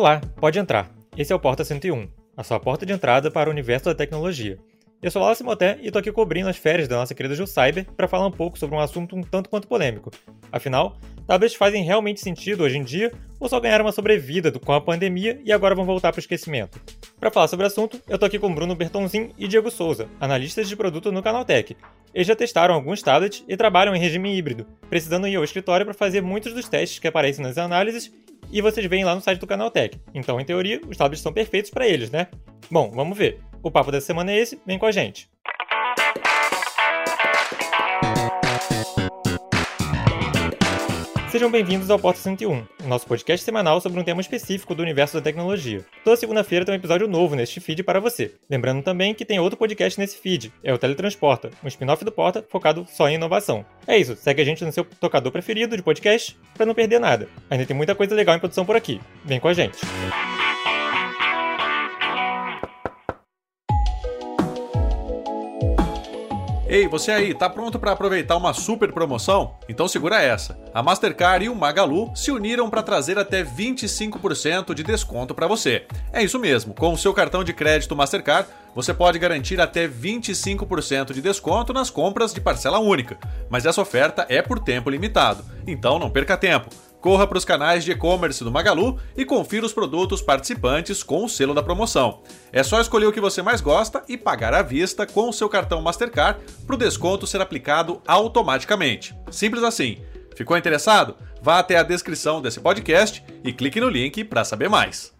Olá, pode entrar. Esse é o Porta 101, a sua porta de entrada para o universo da tecnologia. Eu sou Wallace Moté e tô aqui cobrindo as férias da nossa querida Ju Cyber para falar um pouco sobre um assunto um tanto quanto polêmico. Afinal, tablets fazem realmente sentido hoje em dia ou só ganharam uma sobrevida com a pandemia e agora vão voltar para o esquecimento? Para falar sobre o assunto, eu tô aqui com Bruno Bertonzin e Diego Souza, analistas de produto no Canaltech. Eles já testaram alguns tablets e trabalham em regime híbrido, precisando ir ao escritório para fazer muitos dos testes que aparecem nas análises e vocês veem lá no site do Canaltech. Então, em teoria, os tablets são perfeitos para eles, né? Bom, vamos ver. O papo dessa semana é esse, vem com a gente. Sejam bem-vindos ao Porta 101, nosso podcast semanal sobre um tema específico do universo da tecnologia. Toda segunda-feira tem um episódio novo neste feed para você. Lembrando também que tem outro podcast nesse feed, é o Teletransporta, um spin-off do Porta focado só em inovação. É isso, segue a gente no seu tocador preferido de podcast para não perder nada. Ainda tem muita coisa legal em produção por aqui. Vem com a gente. Ei, você aí, tá pronto para aproveitar uma super promoção? Então segura essa. A Mastercard e o Magalu se uniram para trazer até 25% de desconto para você. É isso mesmo, com o seu cartão de crédito Mastercard, você pode garantir até 25% de desconto nas compras de parcela única. Mas essa oferta é por tempo limitado, então não perca tempo. Corra para os canais de e-commerce do Magalu e confira os produtos participantes com o selo da promoção. É só escolher o que você mais gosta e pagar à vista com o seu cartão Mastercard para o desconto ser aplicado automaticamente. Simples assim. Ficou interessado? Vá até a descrição desse podcast e clique no link para saber mais.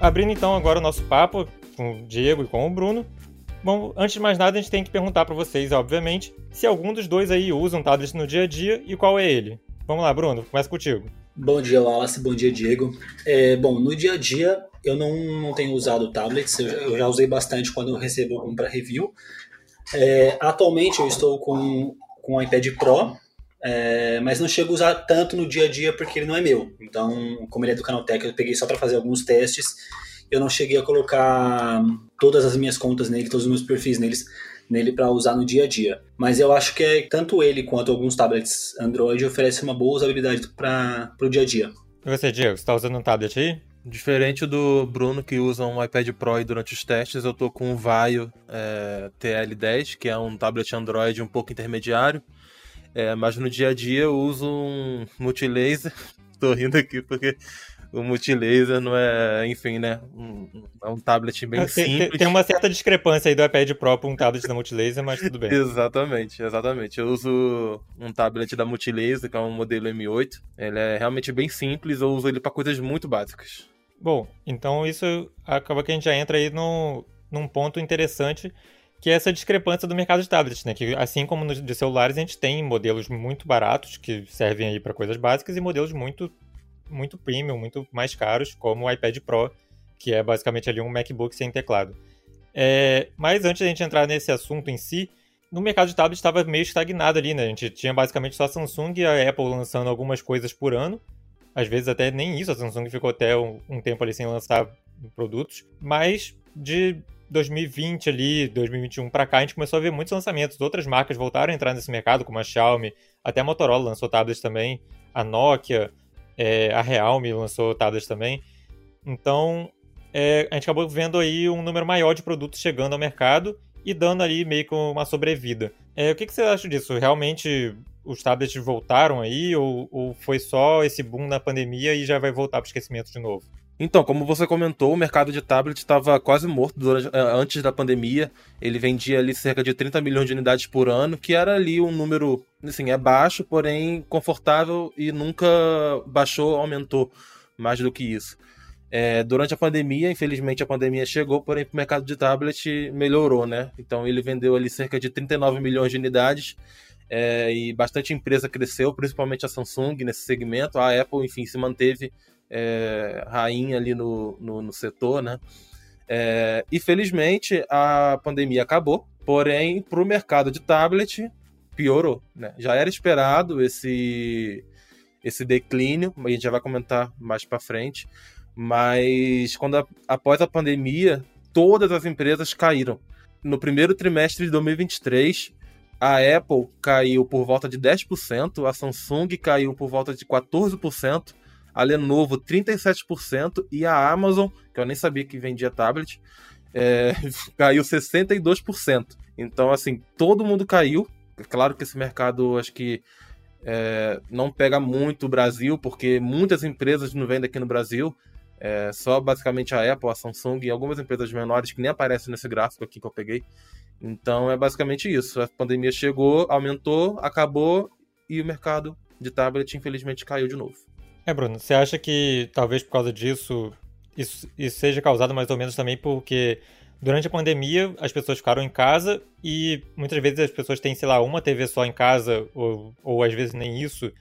Abrindo então agora o nosso papo com o Diego e com o Bruno, Bom, antes de mais nada, a gente tem que perguntar para vocês, obviamente, se algum dos dois aí usa um tablet no dia a dia e qual é ele. Vamos lá, Bruno, começa contigo. Bom dia, Wallace. Bom dia, Diego. É, bom, no dia a dia eu não, não tenho usado tablets, eu, eu já usei bastante quando eu recebo algum para review. É, atualmente eu estou com, com o iPad Pro, é, mas não chego a usar tanto no dia a dia porque ele não é meu. Então, como ele é do Canaltech, eu peguei só para fazer alguns testes eu não cheguei a colocar todas as minhas contas nele, todos os meus perfis neles, nele para usar no dia a dia. Mas eu acho que é, tanto ele quanto alguns tablets Android oferecem uma boa usabilidade para o dia a dia. E você, Diego, você está usando um tablet aí? Diferente do Bruno que usa um iPad Pro durante os testes, eu tô com o Vaio é, TL10, que é um tablet Android um pouco intermediário. É, mas no dia a dia eu uso um multilaser. tô rindo aqui porque o multilaser não é, enfim, né? Um, é um tablet bem tem, simples. Tem uma certa discrepância aí do iPad Pro para um tablet da multilaser, mas tudo bem. exatamente, exatamente. Eu uso um tablet da multilaser, que é um modelo M8. Ele é realmente bem simples, eu uso ele para coisas muito básicas. Bom, então isso acaba que a gente já entra aí no, num ponto interessante que é essa discrepância do mercado de tablets, né? Que assim como nos de celulares, a gente tem modelos muito baratos que servem aí para coisas básicas e modelos muito muito premium, muito mais caros, como o iPad Pro, que é basicamente ali um MacBook sem teclado. É, mas antes de a gente entrar nesse assunto em si, no mercado de tablets estava meio estagnado ali, né? A gente tinha basicamente só a Samsung e a Apple lançando algumas coisas por ano. Às vezes até nem isso, a Samsung ficou até um, um tempo ali sem lançar produtos. Mas de 2020 ali, 2021 para cá, a gente começou a ver muitos lançamentos. Outras marcas voltaram a entrar nesse mercado, como a Xiaomi, até a Motorola lançou tablets também, a Nokia, é, a Realme lançou tablets também. Então, é, a gente acabou vendo aí um número maior de produtos chegando ao mercado e dando ali meio que uma sobrevida. É, o que, que você acha disso? Realmente os tablets voltaram aí ou, ou foi só esse boom na pandemia e já vai voltar para o esquecimento de novo? Então, como você comentou, o mercado de tablet estava quase morto durante, eh, antes da pandemia. Ele vendia ali cerca de 30 milhões de unidades por ano, que era ali um número, assim, é baixo, porém confortável e nunca baixou, aumentou mais do que isso. É, durante a pandemia, infelizmente a pandemia chegou, porém o mercado de tablet melhorou, né? Então ele vendeu ali cerca de 39 milhões de unidades é, e bastante empresa cresceu, principalmente a Samsung nesse segmento. A Apple, enfim, se manteve é, rainha ali no, no, no setor, né? É, e felizmente a pandemia acabou, porém para o mercado de tablet piorou, né? Já era esperado esse esse declínio, a gente já vai comentar mais para frente, mas quando a, após a pandemia todas as empresas caíram. No primeiro trimestre de 2023 a Apple caiu por volta de 10%, a Samsung caiu por volta de 14%, a Lenovo 37% e a Amazon, que eu nem sabia que vendia tablet, é, caiu 62%. Então, assim, todo mundo caiu. É claro que esse mercado, acho que é, não pega muito o Brasil, porque muitas empresas não vendem aqui no Brasil. É, só basicamente a Apple, a Samsung e algumas empresas menores que nem aparecem nesse gráfico aqui que eu peguei. Então é basicamente isso. A pandemia chegou, aumentou, acabou e o mercado de tablet infelizmente caiu de novo. É, Bruno, você acha que talvez por causa disso isso, isso seja causado mais ou menos também porque durante a pandemia as pessoas ficaram em casa e muitas vezes as pessoas têm, sei lá, uma TV só em casa ou, ou às vezes nem isso.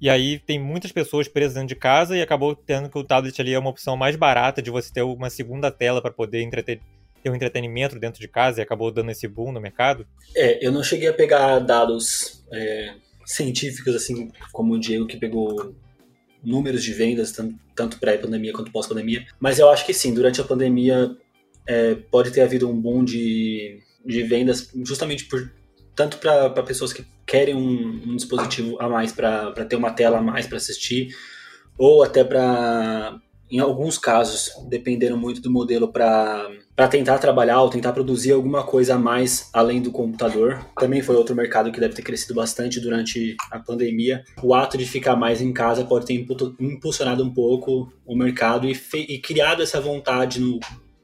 E aí tem muitas pessoas presas dentro de casa e acabou tendo que o tablet ali é uma opção mais barata de você ter uma segunda tela para poder entreter, ter um entretenimento dentro de casa e acabou dando esse boom no mercado? É, eu não cheguei a pegar dados é, científicos assim como o Diego que pegou números de vendas, tanto pré-pandemia quanto pós-pandemia. Mas eu acho que sim, durante a pandemia é, pode ter havido um boom de, de vendas, justamente por tanto para pessoas que querem um, um dispositivo a mais para ter uma tela a mais para assistir, ou até para, em alguns casos, dependendo muito do modelo, para tentar trabalhar ou tentar produzir alguma coisa a mais além do computador. Também foi outro mercado que deve ter crescido bastante durante a pandemia. O ato de ficar mais em casa pode ter impulsionado um pouco o mercado e, e criado essa vontade no,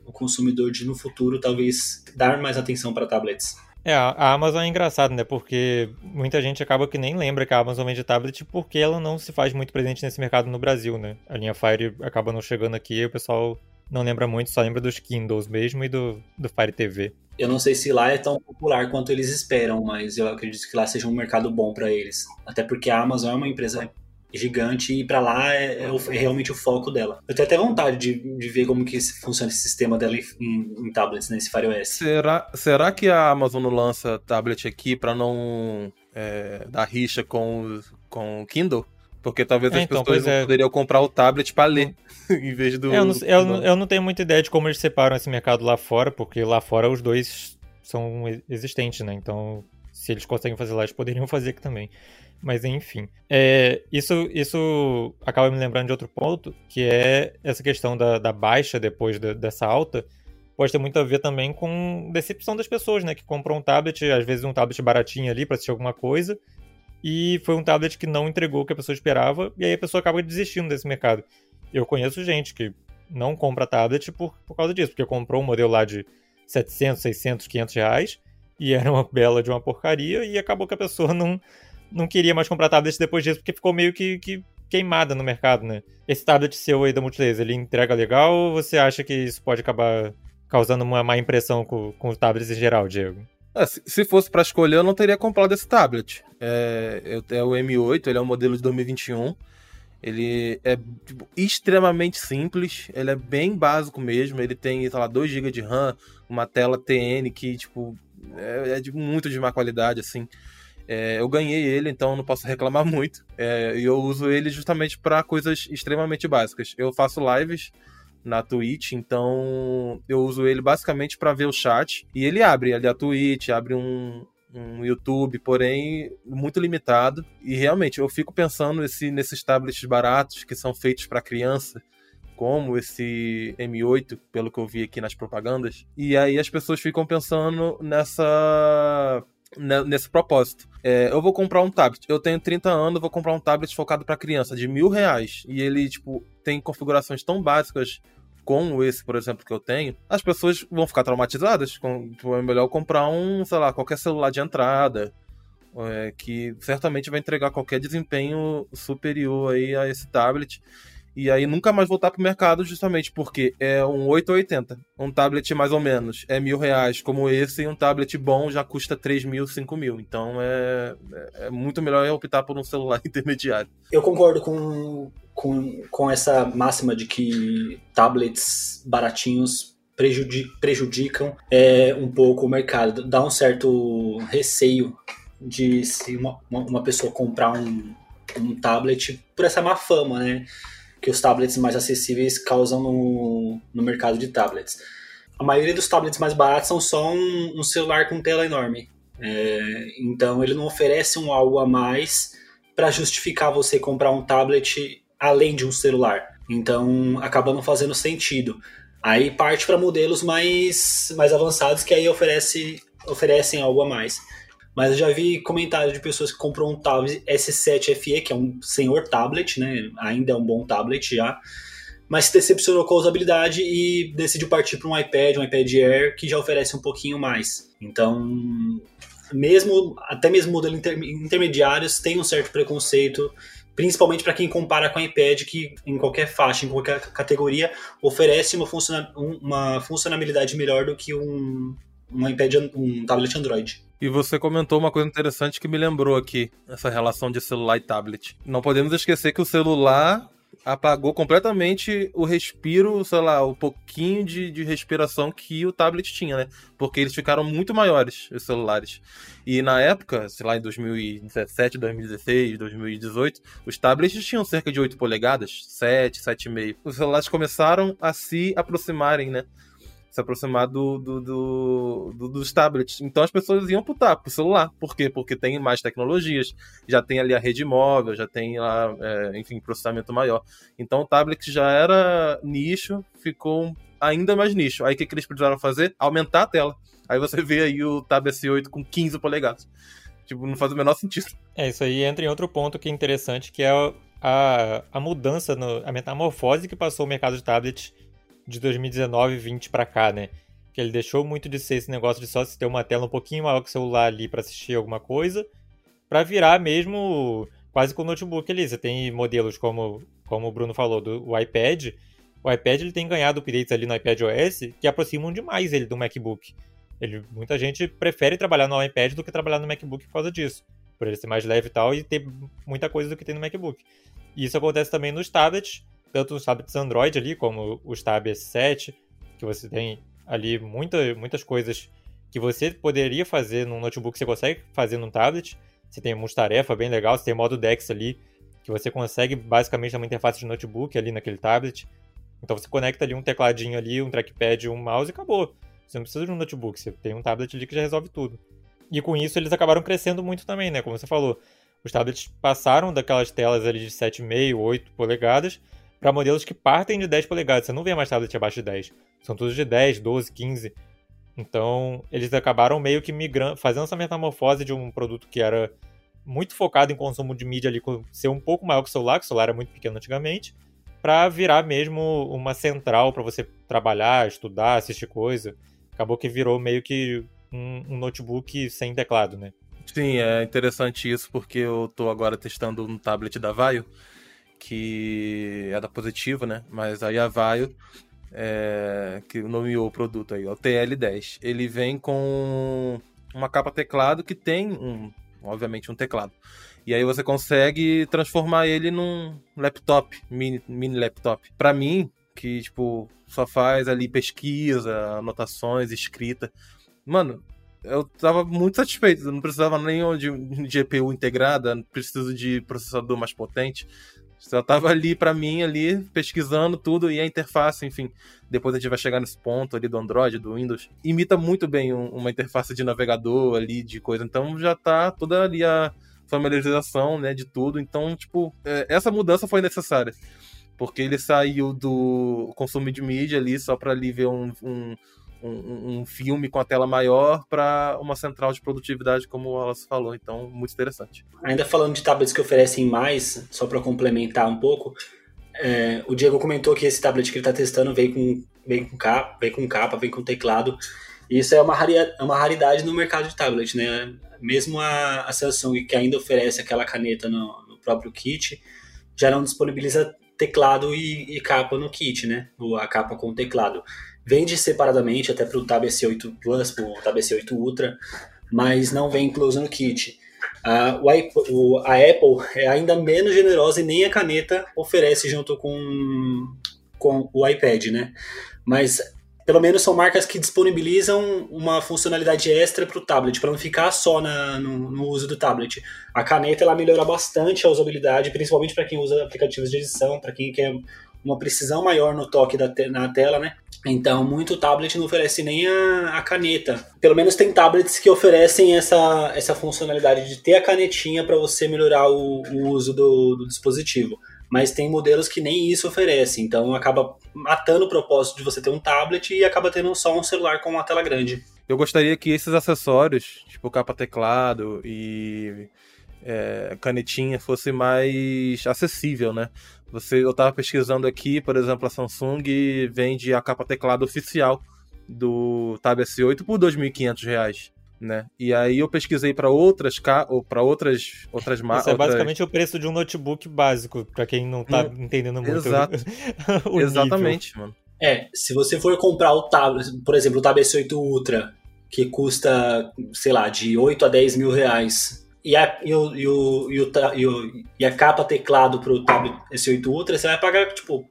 no consumidor de, no futuro, talvez dar mais atenção para tablets. É, a Amazon é engraçado, né? Porque muita gente acaba que nem lembra que a Amazon vende tablet porque ela não se faz muito presente nesse mercado no Brasil, né? A linha Fire acaba não chegando aqui o pessoal não lembra muito, só lembra dos Kindles mesmo e do, do Fire TV. Eu não sei se lá é tão popular quanto eles esperam, mas eu acredito que lá seja um mercado bom para eles. Até porque a Amazon é uma empresa gigante e para lá é, é, é, realmente o foco dela. Eu tenho até vontade de, de ver como que funciona esse sistema dela em, em tablets, nesse Fire OS. Será, será que a Amazon não lança tablet aqui para não é, dar rixa com, com o Kindle? Porque talvez é, as então, pessoas é. poderiam comprar o tablet para ler, em vez do... Eu não, eu, não, eu não tenho muita ideia de como eles separam esse mercado lá fora, porque lá fora os dois são existentes, né? Então, se eles conseguem fazer lá, eles poderiam fazer aqui também. Mas enfim. É, isso, isso acaba me lembrando de outro ponto, que é essa questão da, da baixa depois da, dessa alta. Pode ter muito a ver também com decepção das pessoas, né? Que compram um tablet, às vezes um tablet baratinho ali para assistir alguma coisa, e foi um tablet que não entregou o que a pessoa esperava, e aí a pessoa acaba desistindo desse mercado. Eu conheço gente que não compra tablet por, por causa disso, porque comprou um modelo lá de 700, 600, 500 reais, e era uma bela de uma porcaria, e acabou que a pessoa não, não queria mais comprar tablet depois disso, porque ficou meio que, que queimada no mercado, né? Esse tablet seu aí da Multilaser, ele entrega legal ou você acha que isso pode acabar causando uma má impressão com, com os tablets em geral, Diego? É, se fosse para escolher, eu não teria comprado esse tablet. É, é o M8, ele é um modelo de 2021. Ele é tipo, extremamente simples, ele é bem básico mesmo. Ele tem, sei lá, 2 GB de RAM, uma tela TN que, tipo, é, é de muito de má qualidade, assim. É, eu ganhei ele, então não posso reclamar muito. É, e eu uso ele justamente para coisas extremamente básicas. Eu faço lives na Twitch, então eu uso ele basicamente para ver o chat. E ele abre ali a Twitch, abre um, um YouTube, porém muito limitado. E realmente eu fico pensando esse, nesses tablets baratos que são feitos para criança como esse M8, pelo que eu vi aqui nas propagandas. E aí as pessoas ficam pensando nessa nesse propósito. É, eu vou comprar um tablet. Eu tenho 30 anos, vou comprar um tablet focado para criança de mil reais. E ele, tipo, tem configurações tão básicas como esse, por exemplo, que eu tenho, as pessoas vão ficar traumatizadas. Com, tipo, é melhor comprar um, sei lá, qualquer celular de entrada. É, que certamente vai entregar qualquer desempenho superior aí a esse tablet e aí nunca mais voltar pro mercado justamente porque é um 880. Um tablet mais ou menos é mil reais como esse e um tablet bom já custa 3 mil, 5 mil. Então é, é, é muito melhor optar por um celular intermediário. Eu concordo com, com, com essa máxima de que tablets baratinhos prejudicam é, um pouco o mercado. Dá um certo receio de se uma, uma pessoa comprar um, um tablet por essa má fama, né? Que os tablets mais acessíveis causam no, no mercado de tablets. A maioria dos tablets mais baratos são só um, um celular com tela enorme. É, então ele não oferece um algo a mais para justificar você comprar um tablet além de um celular. Então acaba não fazendo sentido. Aí parte para modelos mais, mais avançados que aí oferece, oferecem algo a mais. Mas eu já vi comentários de pessoas que compram um tablet S7 FE, que é um senhor tablet, né? Ainda é um bom tablet já. Mas se decepcionou com a usabilidade e decidiu partir para um iPad, um iPad Air, que já oferece um pouquinho mais. Então, mesmo até mesmo modelos inter, intermediários têm um certo preconceito principalmente para quem compara com o iPad, que em qualquer faixa, em qualquer categoria, oferece uma, uma funcionalidade melhor do que um, um iPad, um tablet Android. E você comentou uma coisa interessante que me lembrou aqui, essa relação de celular e tablet. Não podemos esquecer que o celular apagou completamente o respiro, sei lá, o pouquinho de, de respiração que o tablet tinha, né? Porque eles ficaram muito maiores, os celulares. E na época, sei lá, em 2017, 2016, 2018, os tablets tinham cerca de 8 polegadas, 7, 7,5. Os celulares começaram a se aproximarem, né? Se aproximar do, do, do, do, dos tablets. Então as pessoas iam pro, pro celular. Por quê? Porque tem mais tecnologias, já tem ali a rede móvel, já tem lá, é, enfim, processamento maior. Então o tablet já era nicho, ficou ainda mais nicho. Aí o que, que eles precisaram fazer? Aumentar a tela. Aí você vê aí o Tab S8 com 15 polegadas. Tipo, não faz o menor sentido. É, isso aí entra em outro ponto que é interessante, que é a, a mudança, no, a metamorfose que passou o mercado de tablets de 2019 e 20 para cá, né? Que ele deixou muito de ser esse negócio de só se ter uma tela um pouquinho maior que o celular ali para assistir alguma coisa, para virar mesmo quase com o notebook ali. Você tem modelos como, como o Bruno falou, do o iPad. O iPad ele tem ganhado updates ali no iPad OS que aproximam demais ele do MacBook. Ele, muita gente prefere trabalhar no iPad do que trabalhar no MacBook por causa disso. Por ele ser mais leve e tal e ter muita coisa do que tem no MacBook. E isso acontece também nos tablets tanto os tablets Android ali, como os Tab S7, que você tem ali muita, muitas coisas que você poderia fazer num notebook, você consegue fazer num tablet. Você tem multitarefa bem legal, você tem modo DeX ali, que você consegue basicamente uma interface de notebook ali naquele tablet. Então você conecta ali um tecladinho ali, um trackpad, um mouse e acabou. Você não precisa de um notebook, você tem um tablet ali que já resolve tudo. E com isso eles acabaram crescendo muito também, né? Como você falou, os tablets passaram daquelas telas ali de 7,5, 8 polegadas para modelos que partem de 10 polegadas. Você não vê mais tablet abaixo de 10. São todos de 10, 12, 15. Então, eles acabaram meio que migrando, fazendo essa metamorfose de um produto que era muito focado em consumo de mídia ali, ser um pouco maior que o celular, que o celular era muito pequeno antigamente, para virar mesmo uma central para você trabalhar, estudar, assistir coisa. Acabou que virou meio que um, um notebook sem teclado, né? Sim, é interessante isso, porque eu tô agora testando um tablet da Vaio, que é da Positivo, né? Mas a Yavaio, é, que nomeou o produto aí, o TL10, ele vem com uma capa teclado que tem, um, obviamente, um teclado. E aí você consegue transformar ele num laptop, mini, mini laptop. Para mim, que, tipo, só faz ali pesquisa, anotações, escrita. Mano, eu tava muito satisfeito. Eu não precisava nem de, de GPU integrada, preciso de processador mais potente. Só tava ali para mim, ali, pesquisando tudo e a interface, enfim. Depois a gente vai chegar nesse ponto ali do Android, do Windows. Imita muito bem um, uma interface de navegador ali, de coisa. Então já tá toda ali a familiarização, né, de tudo. Então, tipo, é, essa mudança foi necessária. Porque ele saiu do consumo de mídia ali só para ali ver um, um um, um, filme com a tela maior para uma central de produtividade, como Wallace falou. Então, muito interessante. Ainda falando de tablets que oferecem mais, só para complementar um pouco, é, o Diego comentou que esse tablet que ele está testando vem com, vem, com capa, vem com capa, vem com teclado. Isso é uma, raria, é uma raridade no mercado de tablet, né? Mesmo a, a Samsung, que ainda oferece aquela caneta no, no próprio kit, já não disponibiliza teclado e, e, capa no kit, né? A capa com teclado. Vende separadamente até para o Tab S8 Plus, para o Tab S8 Ultra, mas não vem incluso no kit. Uh, o, a Apple é ainda menos generosa e nem a caneta oferece junto com, com o iPad, né? Mas pelo menos são marcas que disponibilizam uma funcionalidade extra para o tablet, para não ficar só na, no, no, uso do tablet. A caneta ela melhora bastante a usabilidade, principalmente para quem usa aplicativos de edição, para quem quer uma precisão maior no toque da te na tela, né? Então, muito tablet não oferece nem a, a, caneta. Pelo menos tem tablets que oferecem essa, essa funcionalidade de ter a canetinha para você melhorar o, o uso do, do, dispositivo. Mas tem modelos que nem isso oferecem. Então, acaba matando o propósito de você ter um tablet e acaba tendo só um celular com uma tela grande. Eu gostaria que esses acessórios, tipo capa-teclado e é, canetinha, fosse mais acessível, né? Você, eu estava pesquisando aqui, por exemplo, a Samsung vende a capa teclado oficial do Tab S8 por R$ 2.500, né? E aí eu pesquisei para outras para outras outras marcas. Isso é basicamente outras... o preço de um notebook básico, para quem não tá hum, entendendo muito. Exato. Exatamente, nível. mano. É, se você for comprar o tab, por exemplo, o Tab S8 Ultra, que custa, sei lá, de 8 a 10 mil reais, e a, e o, e o, e o, e, o, e a capa teclado pro Tab S8 Ultra, você vai pagar, tipo,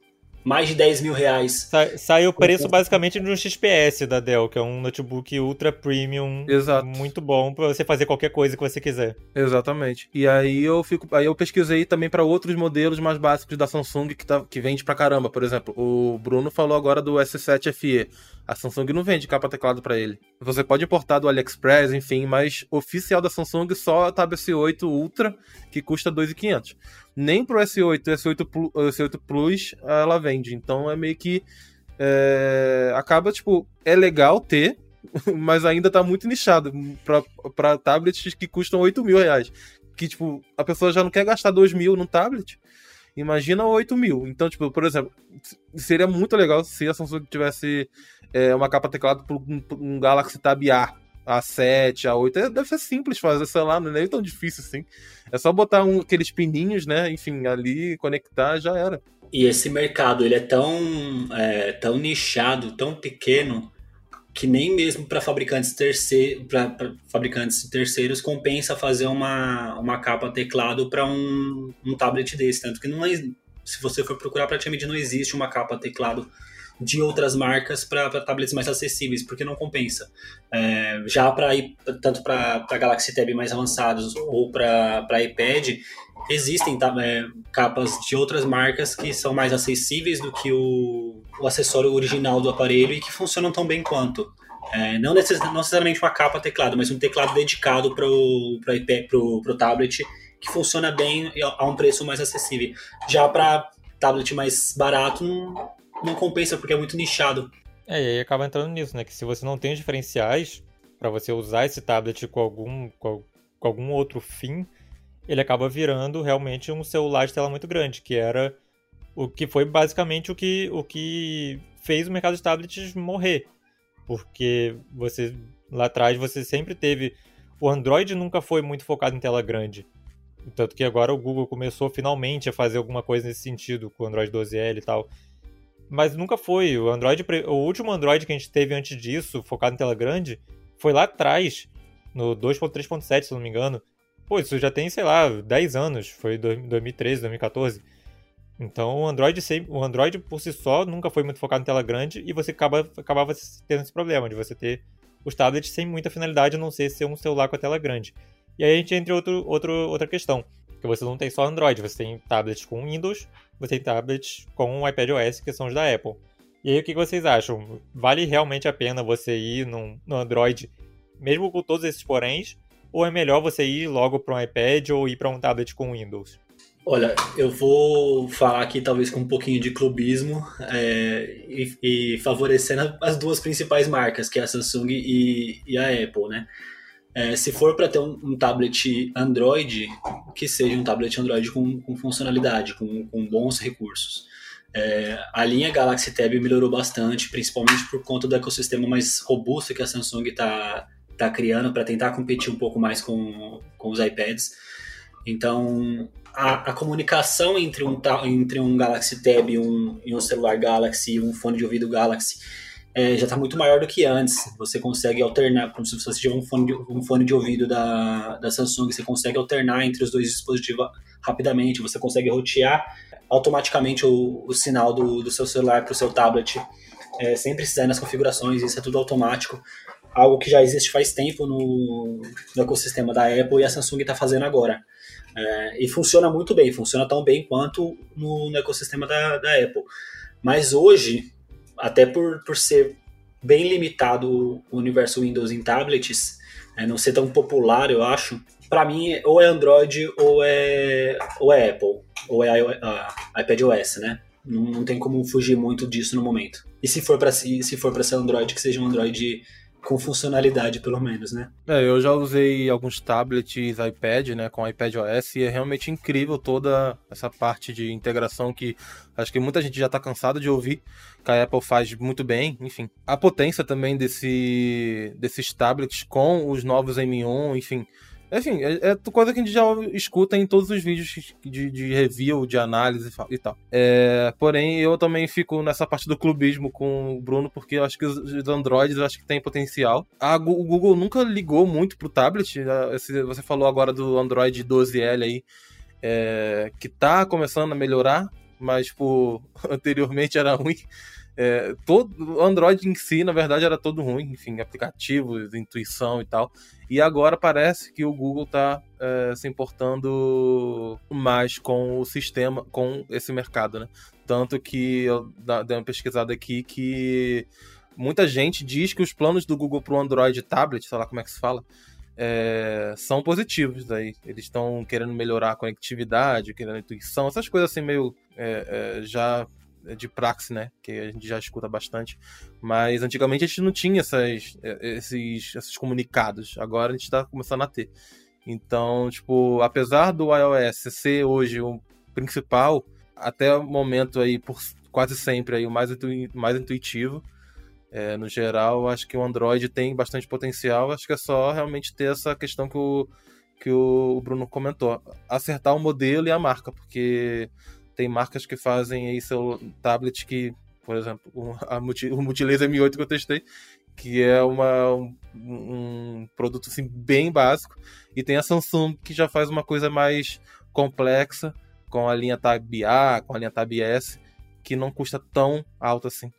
mais de 10 mil reais. Sai, sai o preço basicamente de um XPS da Dell, que é um notebook ultra premium, Exato. muito bom para você fazer qualquer coisa que você quiser. Exatamente. E aí eu fico, aí eu pesquisei também para outros modelos mais básicos da Samsung que, tá, que vende pra caramba. Por exemplo, o Bruno falou agora do S7 FE. A Samsung não vende capa teclado para ele. Você pode importar do AliExpress, enfim, mas oficial da Samsung só a Tab S8 Ultra, que custa 2.500. Nem pro S8 S8 Plus, S8 Plus ela vende. Então é meio que é, acaba tipo é legal ter, mas ainda tá muito nichado para tablets que custam 8 mil reais. Que, tipo, a pessoa já não quer gastar 2 mil num tablet. Imagina 8 mil. Então, tipo, por exemplo, seria muito legal se a Samsung tivesse é, uma capa teclado para um, um, Galaxy Tab A, A7, A8. É, deve ser simples fazer, sei lá, não é tão difícil assim. É só botar um, aqueles pininhos, né? Enfim, ali, conectar, já era. E esse mercado, ele é tão, é, tão nichado, tão pequeno, que nem mesmo para fabricantes, terceir, fabricantes terceiros compensa fazer uma, uma capa teclado para um, um tablet desse. Tanto que não é, se você for procurar, praticamente não existe uma capa teclado de outras marcas para tablets mais acessíveis, porque não compensa. É, já para tanto para Galaxy Tab mais avançados ou para iPad, existem tá, é, capas de outras marcas que são mais acessíveis do que o, o acessório original do aparelho e que funcionam tão bem quanto. É, não, necess, não, necessariamente uma capa teclado, mas um teclado dedicado para o tablet que funciona bem a um preço mais acessível. Já para tablet mais barato, não, não compensa porque é muito nichado. É, e aí acaba entrando nisso, né? Que se você não tem os diferenciais para você usar esse tablet com algum, com, com, algum outro fim, ele acaba virando realmente um celular de tela muito grande, que era o que foi basicamente o que, o que fez o mercado de tablets morrer. Porque você lá atrás você sempre teve. O Android nunca foi muito focado em tela grande. Tanto que agora o Google começou finalmente a fazer alguma coisa nesse sentido com o Android 12L e tal. Mas nunca foi. O Android, o último Android que a gente teve antes disso, focado em tela grande, foi lá atrás, no 2.3.7, se não me engano. Pô, isso já tem, sei lá, 10 anos. Foi 2013, 2014. Então o Android, o Android por si só nunca foi muito focado em tela grande e você acaba, acabava tendo esse problema de você ter os tablets sem muita finalidade a não ser ser um celular com a tela grande. E aí a gente entra em outro, outro, outra questão, que você não tem só Android, você tem tablets com Windows, você tem tablets com iPadOS, que são os da Apple. E aí o que vocês acham? Vale realmente a pena você ir no Android, mesmo com todos esses poréns, ou é melhor você ir logo para um iPad ou ir para um tablet com Windows? Olha, eu vou falar aqui talvez com um pouquinho de clubismo é, e, e, favorecendo as duas principais marcas, que é a Samsung e, e a Apple, né? É, se for para ter um, um, tablet Android, que seja um tablet Android com, com funcionalidade, com, com, bons recursos. É, a linha Galaxy Tab melhorou bastante, principalmente por conta do ecossistema mais robusto que a Samsung está tá criando para tentar competir um pouco mais com, com os iPads. Então, a, a, comunicação entre um, entre um Galaxy Tab e um, e um celular Galaxy, um fone de ouvido Galaxy, é, já está muito maior do que antes. Você consegue alternar, como se você tiver um fone de, um fone de ouvido da, da Samsung, você consegue alternar entre os dois dispositivos rapidamente, você consegue rotear automaticamente o, o sinal do, do seu celular para o seu tablet, é, sem precisar nas configurações, isso é tudo automático. Algo que já existe faz tempo no, no ecossistema da Apple e a Samsung está fazendo agora. É, e funciona muito bem, funciona tão bem quanto no, no ecossistema da, da Apple. Mas hoje, até por, por ser bem limitado o universo Windows em tablets, é, não ser tão popular, eu acho, para mim, ou é Android ou é, ou é Apple, ou é a, iPad OS, né? Não, não tem como fugir muito disso no momento. E se for para se, se for para ser Android, que seja um Android com funcionalidade, pelo menos, né? É, eu já usei alguns tablets iPad, né, com iPad OS e é realmente incrível toda essa parte de integração que acho que muita gente já está cansada de ouvir, que a Apple faz muito bem, enfim. A potência também desse, desses tablets com os novos M1, enfim, enfim, é, é, coisa que a gente já escuta em todos os vídeos de, de review, de análise e tal. É, porém, eu também fico nessa parte do clubismo com o Bruno, porque eu acho que os, Androids eu acho que tem potencial. A, o Google nunca ligou muito pro tablet. Você falou agora do Android 12L aí, é, que tá começando a melhorar, mas, tipo, anteriormente era ruim. É, todo, o Android em si, na verdade, era todo ruim, enfim, aplicativos, intuição e tal. E agora parece que o Google está é, se importando mais com o sistema, com esse mercado, né? Tanto que eu dei uma pesquisada aqui que muita gente diz que os planos do Google para o Android tablet, sei lá como é que se fala, é, são positivos. Daí. Eles estão querendo melhorar a conectividade, querendo a intuição, essas coisas assim meio é, é já de praxe, né? Que a gente já escuta bastante. Mas antigamente a gente não tinha essas, esses, esses comunicados. Agora a gente está começando a ter. Então, tipo, apesar do iOS ser hoje o principal, até o momento aí, por quase sempre aí, o mais, mais intuitivo, é, no geral, acho que o Android tem bastante potencial. Acho que é só realmente ter essa questão que o, que o Bruno comentou. Acertar o modelo e a marca, porque tem marcas que fazem aí seu tablet que, por exemplo, o, a Multi, o Multilaser M8 que eu testei, que é uma, um, um, produto assim, bem básico. E tem a Samsung que já faz uma coisa mais complexa, com a linha Tab A, com a linha Tab S, que não custa tão alto assim.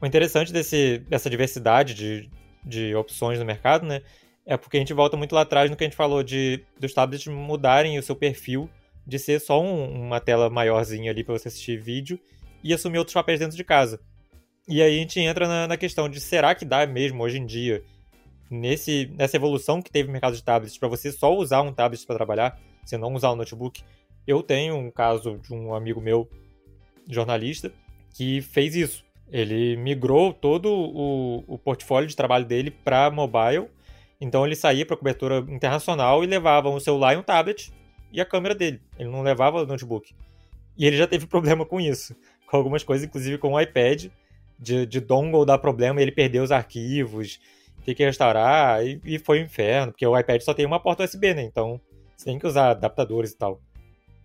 O interessante desse, dessa diversidade de, de opções no mercado, né? É porque a gente volta muito lá atrás no que a gente falou de dos tablets mudarem o seu perfil de ser só um, uma tela maiorzinha ali para você assistir vídeo e assumir outros papéis dentro de casa. E aí a gente entra na, na questão de será que dá mesmo hoje em dia, nesse, nessa evolução que teve o mercado de tablets, para você só usar um tablet para trabalhar, você não usar um notebook. Eu tenho um caso de um amigo meu, jornalista, que fez isso. Ele migrou todo o, o portfólio de trabalho dele para mobile. Então ele saía para cobertura internacional e levava um celular e um tablet e a câmera dele. Ele não levava o notebook. E ele já teve problema com isso. Com algumas coisas, inclusive com o iPad, de, de dongle dar problema ele perdeu os arquivos, tem que restaurar, e, e foi um inferno, porque o iPad só tem uma porta USB, né? Então você tem que usar adaptadores e tal.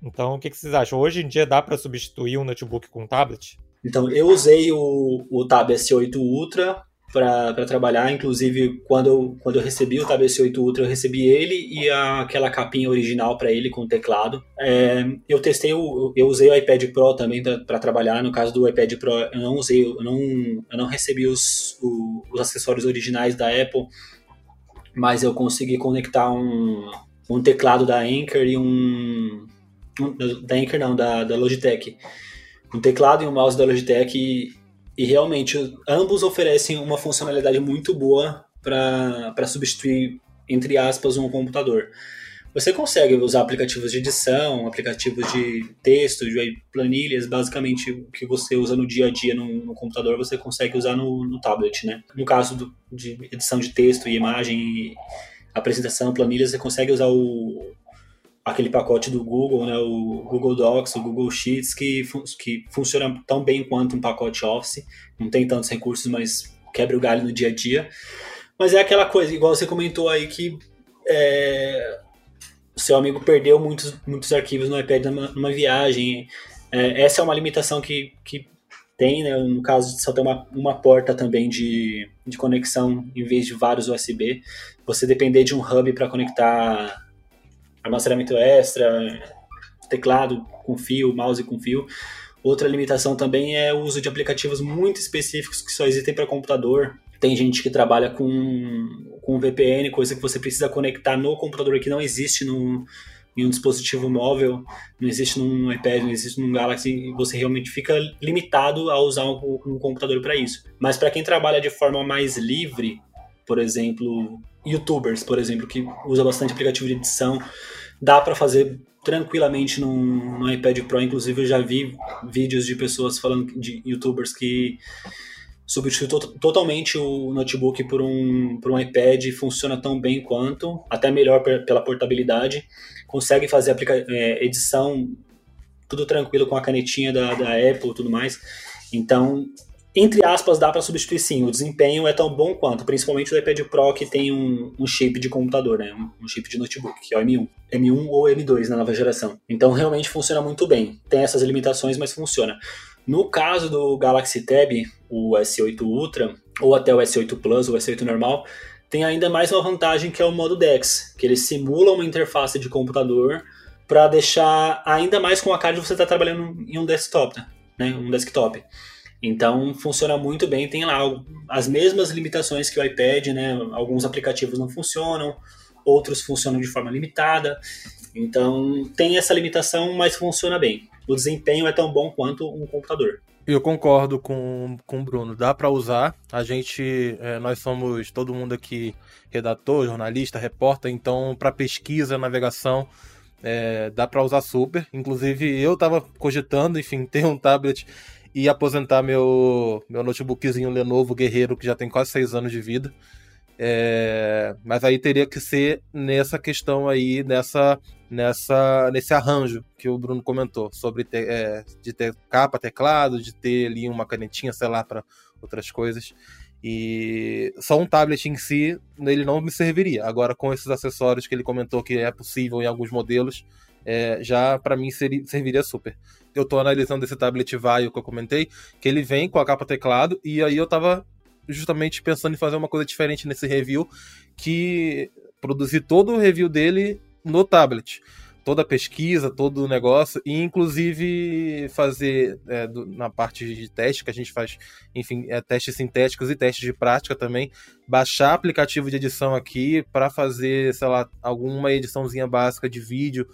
Então, o que, que vocês acham? Hoje em dia dá para substituir um notebook com um tablet? Então, eu usei o, o Tab S8 Ultra para trabalhar. Inclusive, quando eu, quando eu recebi o Tab S8 Ultra, eu recebi ele e a, aquela capinha original para ele com o teclado. É, eu testei, o, eu usei o iPad Pro também para trabalhar. No caso do iPad Pro, eu não usei, eu não, eu não recebi os, o, os acessórios originais da Apple, mas eu consegui conectar um, um teclado da Anchor e um, da Anchor não, da, da Logitech. Um teclado e um mouse da Logitech e realmente, ambos oferecem uma funcionalidade muito boa para substituir, entre aspas, um computador. Você consegue usar aplicativos de edição, aplicativos de texto, de planilhas, basicamente o que você usa no dia a dia no, no computador, você consegue usar no, no tablet, né? No caso do, de edição de texto e imagem, e apresentação, planilhas, você consegue usar o, aquele pacote do Google, né, o Google Docs, o Google Sheets, que, fun que funciona tão bem quanto um pacote Office, não tem tantos recursos, mas quebra o galho no dia a dia. Mas é aquela coisa, igual você comentou aí, que é, seu amigo perdeu muitos, muitos arquivos no iPad numa, numa viagem. É, essa é uma limitação que, que tem, né, no caso de só ter uma, uma porta também de, de conexão em vez de vários USB. Você depender de um hub para conectar armazenamento extra, teclado com fio, mouse com fio. Outra limitação também é o uso de aplicativos muito específicos que só existem para computador. Tem gente que trabalha com, com VPN, coisa que você precisa conectar no computador que não existe no, em um dispositivo móvel, não existe num iPad, não existe num Galaxy, você realmente fica limitado a usar um, um computador para isso. Mas para quem trabalha de forma mais livre, por exemplo, YouTubers, por exemplo, que usa bastante aplicativo de edição, dá para fazer tranquilamente no, no iPad Pro. Inclusive, eu já vi vídeos de pessoas falando de YouTubers que substitui to totalmente o notebook por um, por um iPad funciona tão bem quanto, até melhor pela portabilidade. Consegue fazer é, edição tudo tranquilo com a canetinha da, da Apple e tudo mais. Então, entre aspas, dá para substituir sim. O desempenho é tão bom quanto, principalmente o iPad Pro que tem um, um chip de computador, né? Um, um, chip de notebook, que é o M1. M1 ou M2 na nova geração. Então realmente funciona muito bem. Tem essas limitações, mas funciona. No caso do Galaxy Tab, o S8 Ultra, ou até o S8 Plus, o S8 normal, tem ainda mais uma vantagem que é o modo DeX, que ele simula uma interface de computador para deixar ainda mais com a cara de você estar tá trabalhando em um desktop, né? Um desktop. Então funciona muito bem, tem lá as mesmas limitações que o iPad, né? Alguns aplicativos não funcionam, outros funcionam de forma limitada. Então tem essa limitação, mas funciona bem. O desempenho é tão bom quanto um computador. Eu concordo com, com o Bruno. Dá para usar. A gente, é, nós somos todo mundo aqui redator, jornalista, repórter. Então, para pesquisa, navegação, é, dá para usar super. Inclusive, eu estava cogitando, enfim, ter um tablet e aposentar meu, meu notebookzinho Lenovo Guerreiro, que já tem quase seis anos de vida. É, mas aí teria que ser nessa questão aí, nessa, nessa, nesse arranjo que o Bruno comentou, sobre ter, é, de ter capa, teclado, de ter ali uma canetinha, sei lá, para outras coisas. E só um tablet em si, ele não me serviria. Agora, com esses acessórios que ele comentou que é possível em alguns modelos, é, já para mim seria, serviria super. Eu estou analisando esse tablet Vaio que eu comentei, que ele vem com a capa teclado, e aí eu estava justamente pensando em fazer uma coisa diferente nesse review, que produzir todo o review dele no tablet. Toda a pesquisa, todo o negócio, e inclusive fazer é, do, na parte de teste, que a gente faz, enfim, é, testes sintéticos e testes de prática também, baixar aplicativo de edição aqui para fazer, sei lá, alguma ediçãozinha básica de vídeo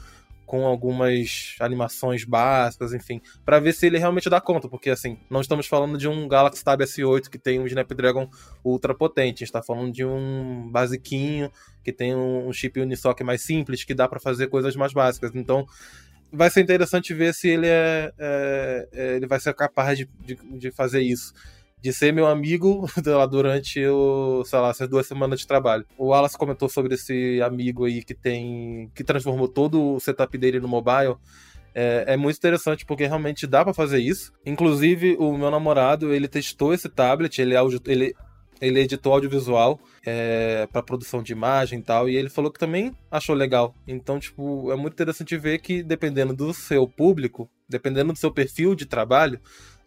com algumas animações básicas, enfim, para ver se ele realmente dá conta, porque assim, não estamos falando de um Galaxy Tab S8 que tem um Snapdragon ultra potente, a gente está falando de um basiquinho que tem um chip Unisoc mais simples, que dá para fazer coisas mais básicas. Então, vai ser interessante ver se ele é, é, é ele vai ser capaz de, de, de fazer isso de ser meu amigo durante o, sei lá, essas duas semanas de trabalho. O Wallace comentou sobre esse amigo aí que tem. que transformou todo o setup dele no mobile. É, é muito interessante porque realmente dá para fazer isso. Inclusive, o meu namorado, ele testou esse tablet, ele, ele, ele editou audiovisual é, para produção de imagem e tal, e ele falou que também achou legal. Então, tipo, é muito interessante ver que dependendo do seu público, dependendo do seu perfil de trabalho,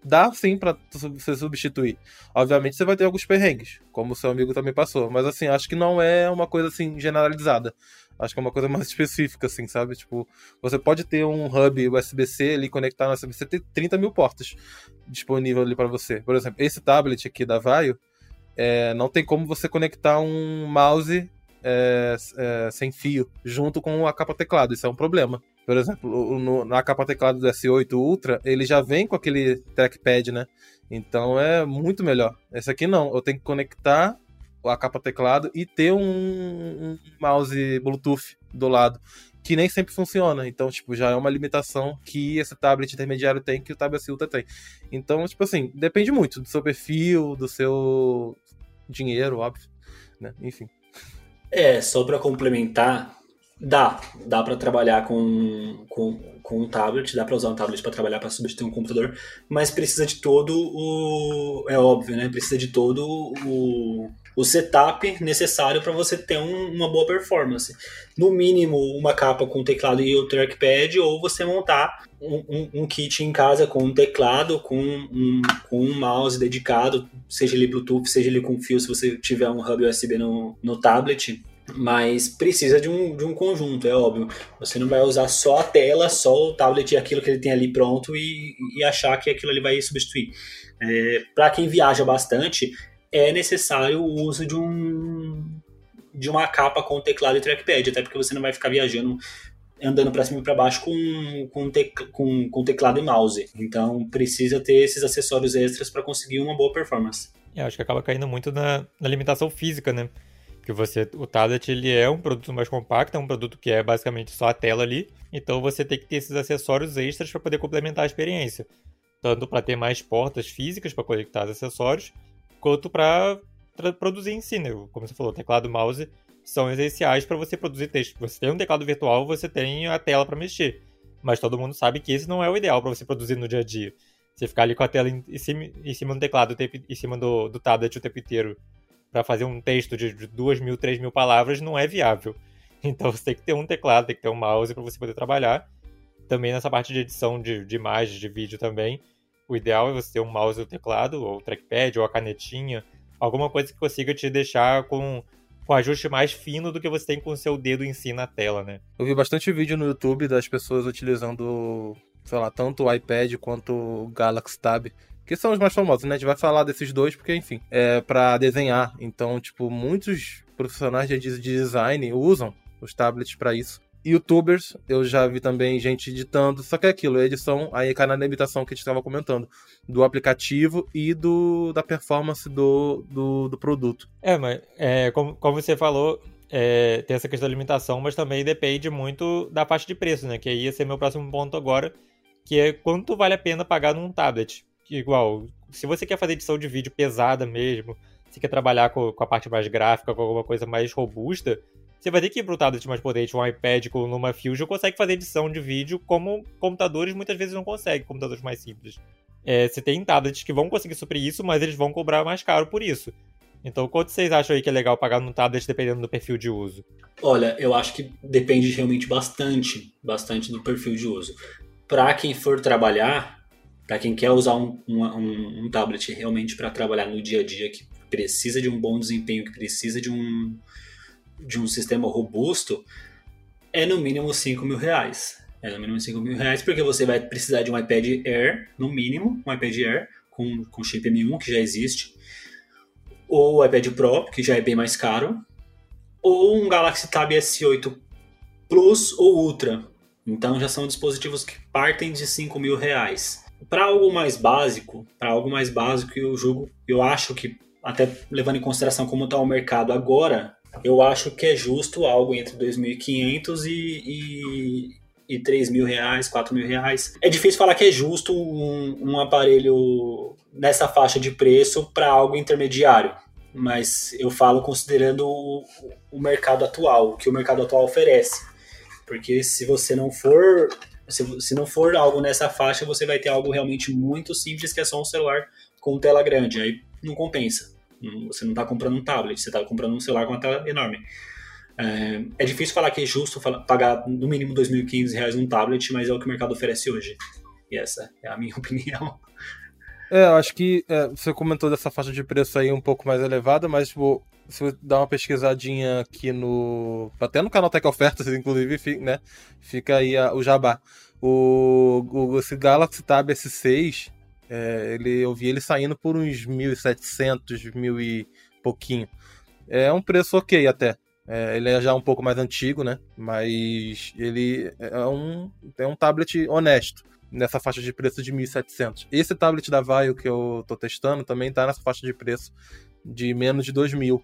dá sim para você substituir. Obviamente você vai ter alguns perrengues, como o seu amigo também passou, mas assim, acho que não é uma coisa assim generalizada. Acho que é uma coisa mais específica, assim, sabe? Tipo, você pode ter um hub USB-C ali conectar no USB-C, ter 30 mil portas disponível ali para você. Por exemplo, esse tablet aqui da Vaio, é, não tem como você conectar um mouse é, é, sem fio junto com a capa teclado. Isso é um problema. Por exemplo, no, na capa teclado do S8 Ultra, ele já vem com aquele trackpad, né? Então é muito melhor. Esse aqui não, eu tenho que conectar a capa teclado e ter um, um mouse Bluetooth do lado, que nem sempre funciona. Então, tipo, já é uma limitação que esse tablet intermediário tem, que o tablet Ultra tem. Então, tipo assim, depende muito do seu perfil, do seu dinheiro, óbvio, né? Enfim. É, só para complementar, Dá, dá para trabalhar com, com, com um tablet, dá para usar um tablet para trabalhar para substituir um computador, mas precisa de todo o. É óbvio, né? Precisa de todo o, o setup necessário para você ter um, uma boa performance. No mínimo, uma capa com teclado e o trackpad, ou você montar um, um, um kit em casa com um teclado, com um, com um mouse dedicado, seja ele Bluetooth, seja ele com fio, se você tiver um hub USB no, no tablet mas precisa de um, de um conjunto, é óbvio. Você não vai usar só a tela, só o tablet e aquilo que ele tem ali pronto e, e achar que aquilo ali vai substituir. É, Para quem viaja bastante, é necessário o uso de um de uma capa com teclado e trackpad, até porque você não vai ficar viajando andando para cima e para baixo com, com, com, com teclado e mouse. Então precisa ter esses acessórios extras para conseguir uma boa performance. Eu acho que acaba caindo muito na, na limitação física, né? Porque você, o tablet ele é um produto mais compacto, é um produto que é basicamente só a tela ali. Então você tem que ter esses acessórios extras para poder complementar a experiência, tanto para ter mais portas físicas para conectar os acessórios, quanto para produzir em si, né? Como você falou, teclado mouse são essenciais para você produzir texto. Você tem um teclado virtual, você tem a tela para mexer. Mas todo mundo sabe que esse não é o ideal para você produzir no dia a dia. Você ficar ali com a tela em cima, em cima do teclado, em cima do, do tablet o tempo inteiro, para fazer um texto de duas mil, três mil palavras, não é viável. Então você tem que ter um teclado, tem que ter um mouse para você poder trabalhar. Também nessa parte de edição de, de imagens, de vídeo também. O ideal é você ter um mouse e o teclado, ou trackpad, ou a canetinha, alguma coisa que consiga te deixar com com ajuste mais fino do que você tem com o seu dedo em si na tela, né? Eu vi bastante vídeo no YouTube das pessoas utilizando, sei lá, tanto o iPad quanto o Galaxy Tab, que são os mais famosos, né? A gente vai falar desses dois porque, enfim, é para desenhar. Então, tipo, muitos profissionais de design usam os tablets para isso. Youtubers, eu já vi também gente editando, só que é aquilo, edição, aí cai na limitação que a gente estava comentando, do aplicativo e do da performance do, do, do produto. É, mas é, como, como você falou, é, tem essa questão da limitação, mas também depende muito da faixa de preço, né? Que aí ia ser meu próximo ponto agora, que é quanto vale a pena pagar num tablet. Igual, se você quer fazer edição de vídeo pesada mesmo, se quer trabalhar com, com a parte mais gráfica, com alguma coisa mais robusta, você vai ter que ir pro tablet mais potente, um iPad com Luma Fusion consegue fazer edição de vídeo como computadores muitas vezes não conseguem, computadores mais simples. É, você tem tablets que vão conseguir suprir isso, mas eles vão cobrar mais caro por isso. Então, quanto vocês acham aí que é legal pagar num tablet dependendo do perfil de uso? Olha, eu acho que depende realmente bastante, bastante do perfil de uso. Para quem for trabalhar, para quem quer usar um, um, um tablet realmente para trabalhar no dia a dia, que precisa de um bom desempenho, que precisa de um, de um sistema robusto é no mínimo 5 mil reais. É no mínimo 5 mil reais, porque você vai precisar de um iPad Air, no mínimo, um iPad Air com, com chip M1, que já existe, ou o iPad Pro, que já é bem mais caro, ou um Galaxy Tab S8 Plus ou Ultra. Então já são dispositivos que partem de 5 mil reais. Para algo mais básico, para algo mais básico, eu julgo, eu acho que até levando em consideração como está o mercado agora, eu acho que é justo algo entre 2.500 e, e, e 3 mil reais, 4 mil reais. É difícil falar que é justo um, um aparelho nessa faixa de preço para algo intermediário, mas eu falo considerando o, o mercado atual, o que o mercado atual oferece. Porque se você não for se, se não for algo nessa faixa, você vai ter algo realmente muito simples, que é só um celular com tela grande. Aí não compensa. Você não está comprando um tablet, você está comprando um celular com uma tela enorme. É, é difícil falar que é justo pagar no mínimo R$ 2.500 um tablet, mas é o que o mercado oferece hoje. E essa é a minha opinião. É, eu acho que é, você comentou dessa faixa de preço aí um pouco mais elevada, mas tipo, se você dar uma pesquisadinha aqui no. Até no canal Tech Ofertas, inclusive, né? Fica aí a, o jabá. O, o, esse Galaxy Tab S6, é, ele, eu vi ele saindo por uns 1.700, mil e pouquinho. É um preço ok até. É, ele é já um pouco mais antigo, né? Mas ele é um, é um tablet honesto nessa faixa de preço de 1.700. Esse tablet da Vaio que eu tô testando também está nessa faixa de preço de menos de 2.000.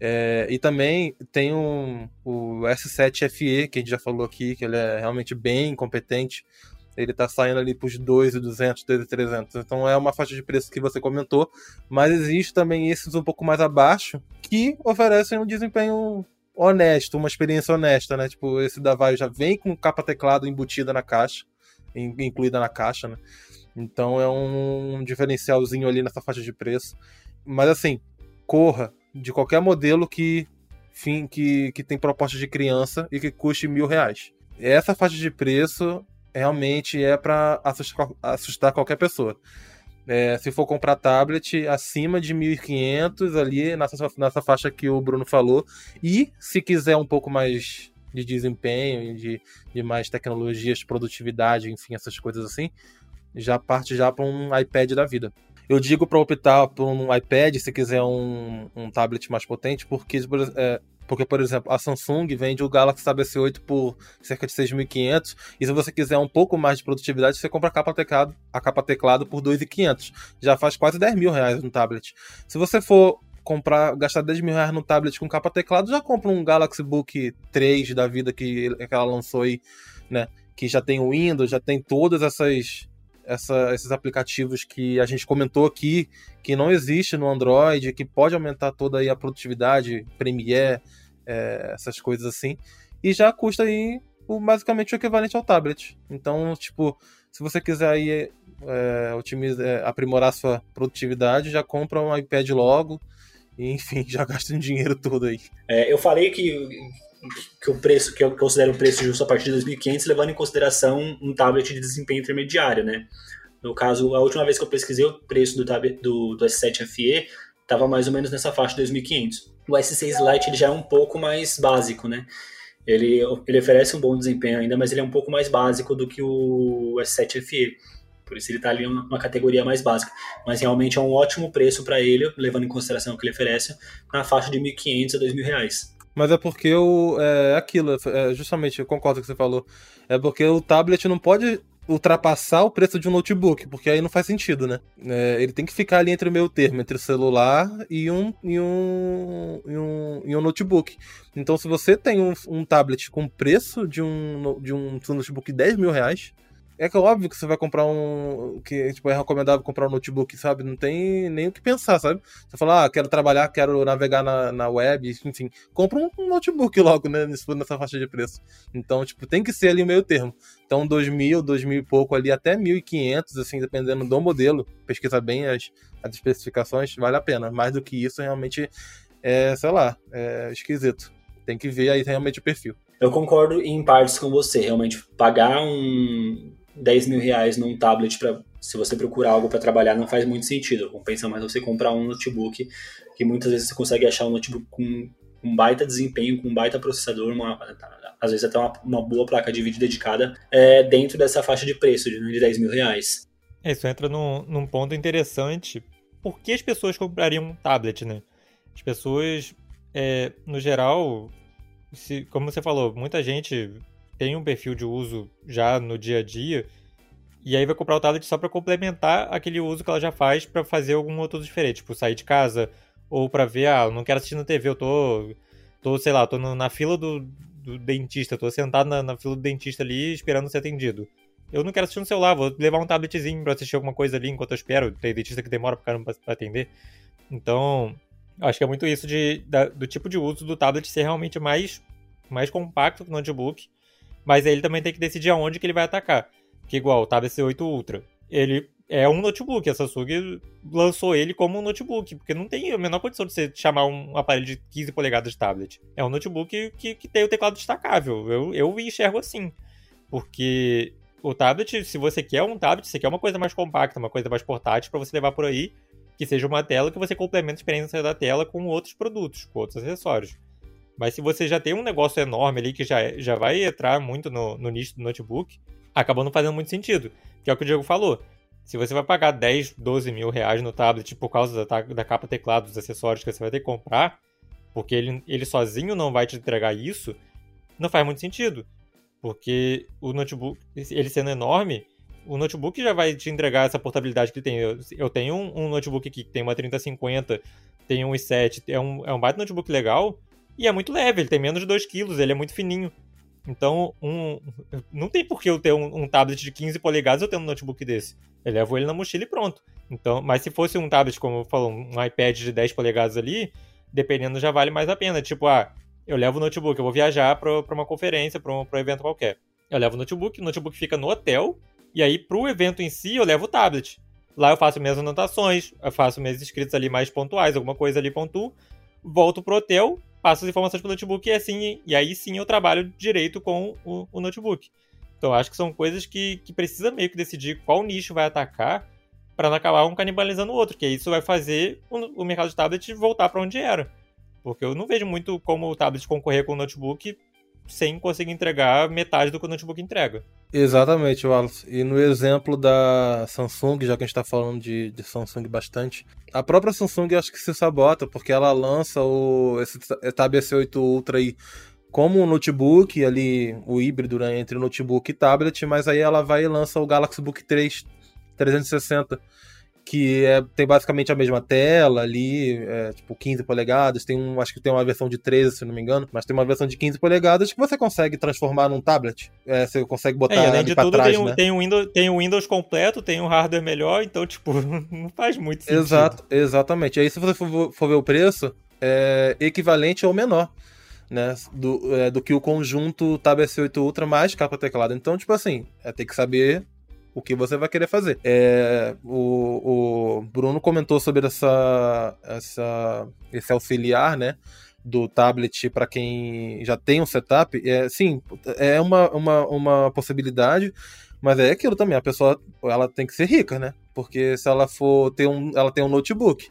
É, e também tem um, o S7 FE, que a gente já falou aqui, que ele é realmente bem competente ele tá saindo ali pros 2,200, 2,300. Então é uma faixa de preço que você comentou, mas existe também esses um pouco mais abaixo que oferecem um desempenho honesto, uma experiência honesta, né? Tipo, esse da Vaio já vem com capa teclado embutida na caixa, incluída na caixa, né? Então é um diferencialzinho ali nessa faixa de preço. Mas assim, corra de qualquer modelo que, fim, que, que tem proposta de criança e que custe mil reais. Essa faixa de preço realmente é para assustar, assustar, qualquer pessoa. É, se for comprar tablet acima de 1.500 ali nessa, nessa faixa que o Bruno falou e se quiser um pouco mais de desempenho de, de mais tecnologias, produtividade, enfim, essas coisas assim, já parte já para um iPad da vida. Eu digo para optar por um iPad se quiser um, um tablet mais potente, porque é, Porque, por exemplo, a Samsung vende o Galaxy Tab S8 por cerca de 6.500 e se você quiser um pouco mais de produtividade, você compra a capa teclado, a capa teclado por 2.500. Já faz quase 10 mil reais no tablet. Se você for comprar, gastar 10 mil reais no tablet com capa teclado, já compra um Galaxy Book 3 da vida que, que ela lançou aí, né? Que já tem o Windows, já tem todas essas, essa, esses aplicativos que a gente comentou aqui, que não existe no Android, que pode aumentar toda aí a produtividade, Premiere, é, essas coisas assim, e já custa aí o, basicamente o equivalente ao tablet. Então, tipo, se você quiser aí é, é, aprimorar sua produtividade, já compra um iPad logo, e, enfim, já gasta um dinheiro todo aí. É, eu falei que, que o preço, que eu considero um preço justo a partir de 2.500, levando em consideração um tablet de desempenho intermediário, né? No caso, a última vez que eu pesquisei o preço do, tablet, do, do S7 FE estava mais ou menos nessa faixa de 2.500. O S6 Lite ele já é um pouco mais básico, né? Ele, ele oferece um bom desempenho ainda, mas ele é um pouco mais básico do que o S7 FE. Por isso ele está ali numa categoria mais básica. Mas realmente é um ótimo preço para ele, levando em consideração o que ele oferece, na faixa de 1.500 a 2.000 reais. Mas é porque o, é aquilo, é justamente, eu concordo com o que você falou. É porque o tablet não pode ultrapassar o preço de um notebook, porque aí não faz sentido, né? É, ele tem que ficar ali entre o meio termo, entre o celular e um, e um, e um, e um notebook. Então, se você tem um, um tablet com preço de um, de um notebook de 10 mil reais, é que é óbvio que você vai comprar um. que tipo, é recomendável comprar um notebook, sabe? Não tem nem o que pensar, sabe? Você fala, ah, quero trabalhar, quero navegar na, na web, enfim. Compra um, um notebook logo, né? Nessa faixa de preço. Então, tipo, tem que ser ali o meio termo. Então, 2.000, 2.000 e pouco ali, até 1.500, assim, dependendo do modelo. Pesquisa bem as, as especificações, vale a pena. Mais do que isso, realmente é, sei lá, é esquisito. Tem que ver aí realmente o perfil. Eu concordo em partes com você. Realmente, pagar um, 10 mil reais num tablet para se você procurar algo para trabalhar não faz muito sentido. Compensa mais você comprar um notebook que muitas vezes você consegue achar um notebook com um baita desempenho, com um baita processador, uma, às vezes até uma, uma boa placa de vídeo dedicada é, dentro dessa faixa de preço de, de 10 mil reais. É, isso entra num, num ponto interessante. Por que as pessoas comprariam um tablet, né? As pessoas, é, no geral, se, como você falou, muita gente tem um perfil de uso já no dia a dia, e aí vai comprar o tablet só para complementar aquele uso que ela já faz para fazer algum outro diferente, tipo sair de casa ou para ver, ah, eu não quero assistir na TV, eu tô, tô sei lá, tô na fila do, do dentista, tô sentado na, na, fila do dentista ali esperando ser atendido. Eu não quero assistir no celular, vou levar um tabletzinho para assistir alguma coisa ali enquanto eu espero. Tem dentista que demora caramba pra atender. Então, acho que é muito isso de, da, do tipo de uso do tablet ser realmente mais, mais compacto que o notebook mas ele também tem que decidir aonde que ele vai atacar. Que igual o Tab S8 Ultra. Ele é um notebook, a Samsung lançou ele como um notebook, porque não tem a menor condição de você chamar um aparelho de 15 polegadas de tablet. É um notebook que, que tem o teclado destacável. Eu, eu enxergo assim. Porque o tablet, se você quer um tablet, você quer uma coisa mais compacta, uma coisa mais portátil para você levar por aí, que seja uma tela que você complementa a experiência da tela com outros produtos, com outros acessórios. Mas se você já tem um negócio enorme ali que já, já vai entrar muito no, no nicho do notebook, acabou não fazendo muito sentido. Que é o que o Diego falou. Se você vai pagar 10, 12 mil reais no tablet por causa da, da capa teclado, dos acessórios que você vai ter que comprar, porque ele, ele sozinho não vai te entregar isso, não faz muito sentido. Porque o notebook, ele sendo enorme, o notebook já vai te entregar essa portabilidade que ele tem. Eu, eu tenho um, um, notebook aqui que tem uma 3050, tem um i7, é um, é um baita notebook legal, e é muito leve, ele tem menos de 2 kg, ele é muito fininho. Então, um, não tem por que eu ter um, um, tablet de 15 polegadas eu ter um notebook desse. Eu levo ele na mochila e pronto. Então, mas se fosse um tablet, como eu falo, um iPad de 10 polegadas ali, dependendo já vale mais a pena. Tipo, ah, eu levo o notebook, eu vou viajar para uma conferência, para um, um evento qualquer. Eu levo o notebook, o notebook fica no hotel, e aí pro evento em si eu levo o tablet. Lá eu faço minhas anotações, eu faço minhas escritas ali mais pontuais, alguma coisa ali pontuo, volto pro hotel, passo as informações pro notebook e assim, e aí sim eu trabalho direito com o, o notebook. Então acho que são coisas que, que precisa meio que decidir qual nicho vai atacar para não acabar um canibalizando o outro, que isso vai fazer o, o mercado de tablet voltar para onde era. Porque eu não vejo muito como o tablet concorrer com o notebook sem conseguir entregar metade do que o notebook entrega. Exatamente, Wallace. E no exemplo da Samsung, já que a gente está falando de, de, Samsung bastante, a própria Samsung acho que se sabota, porque ela lança o, esse Tab S8 Ultra aí como um notebook, ali o híbrido né, entre notebook e tablet, mas aí ela vai e lança o Galaxy Book 3 360 que é, tem basicamente a mesma tela ali, é, tipo 15 polegadas, tem um, acho que tem uma versão de 13, se não me engano, mas tem uma versão de 15 polegadas que você consegue transformar num tablet. É, você consegue botar é, além de tudo, trás, tem, um, né? tem, um Windows, tem um Windows completo, tem um hardware melhor, então, tipo, não faz muito sentido. Exato, exatamente. Aí se você for, for ver o preço, é equivalente ou menor. Né, do, é, do que o conjunto Tab S8 Ultra mais capa teclado. Então, tipo assim, é ter que saber o que você vai querer fazer. É, o, o Bruno comentou sobre essa, essa, esse auxiliar, né? do tablet para quem já tem um setup, é, sim, é uma, uma, uma possibilidade, mas é aquilo também, a pessoa ela tem que ser rica, né? Porque se ela for ter um, ela tem um notebook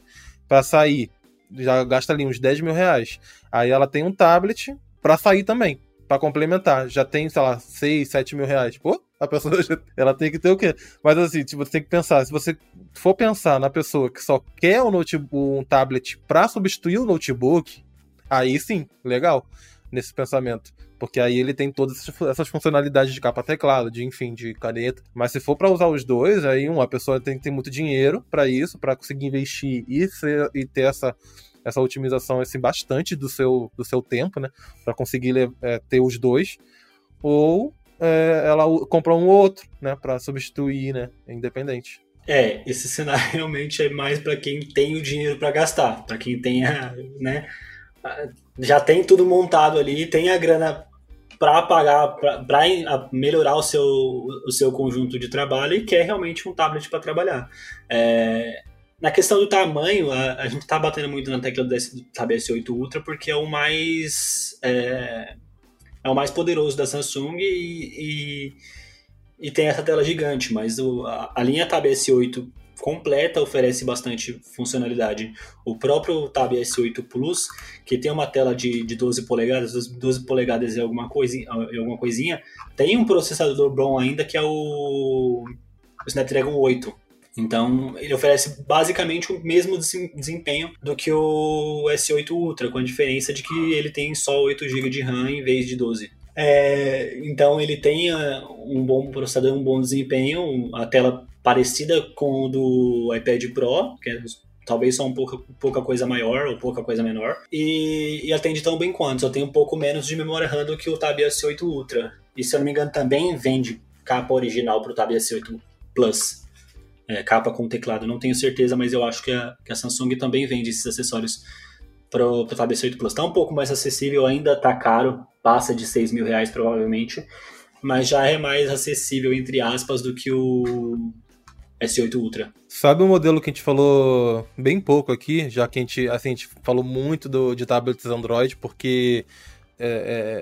para sair, já gasta ali uns 10 mil reais. Aí ela tem um tablet para sair também, para complementar. Já tem, sei lá, 6, 7 mil reais. Pô, a pessoa ela tem que ter o quê? Mas assim, tipo, você tem que pensar, se você for pensar na pessoa que só quer um notebook, um tablet para substituir o notebook, aí sim, legal nesse pensamento. Porque aí ele tem todas essas funcionalidades de capa teclado, de enfim, de caneta. Mas se for para usar os dois, aí uma pessoa tem que ter muito dinheiro para isso, para conseguir investir e, ser, e ter essa essa otimização assim, bastante do seu, do seu tempo, né? Para conseguir é, ter os dois. Ou é, ela compra um outro, né, para substituir, né, independente. É, esse cenário realmente é mais para quem tem o dinheiro para gastar, para quem tem a, né, já tem tudo montado ali, tem a grana para pagar, para melhorar o seu, o seu conjunto de trabalho e quer realmente um tablet para trabalhar. É, na questão do tamanho, a, a gente está batendo muito na tecla do tablet S8 Ultra porque é o mais é, é o mais poderoso da Samsung e, e, e tem essa tela gigante, mas o, a, a, linha Tab S8 completa oferece bastante funcionalidade. O próprio Tab S8 Plus, que tem uma tela de, de 12 polegadas, 12 polegadas e alguma, coisinha, alguma coisinha, tem um processador bom ainda que é o, o Snapdragon 8 então, ele oferece basicamente o mesmo desempenho do que o S8 Ultra, com a diferença de que ele tem só 8 GB de RAM em vez de 12. É, então, ele tem uh, um bom processador, um bom desempenho, a tela parecida com o do iPad Pro, que é talvez só um pouca, pouca coisa maior ou pouca coisa menor, e, e, atende tão bem quanto, só tem um pouco menos de memória RAM do que o Tab S8 Ultra. E se eu não me engano, também vende capa original para o Tab S8 Plus é, capa com teclado, não tenho certeza, mas eu acho que a, que a Samsung também vende esses acessórios para o Tab S8 Plus. Está um pouco mais acessível, ainda está caro, passa de 6 mil reais provavelmente, mas já é mais acessível, entre aspas, do que o S8 Ultra. Sabe um modelo que a gente falou bem pouco aqui, já que a gente, assim, a gente falou muito do, de tablets Android, porque é,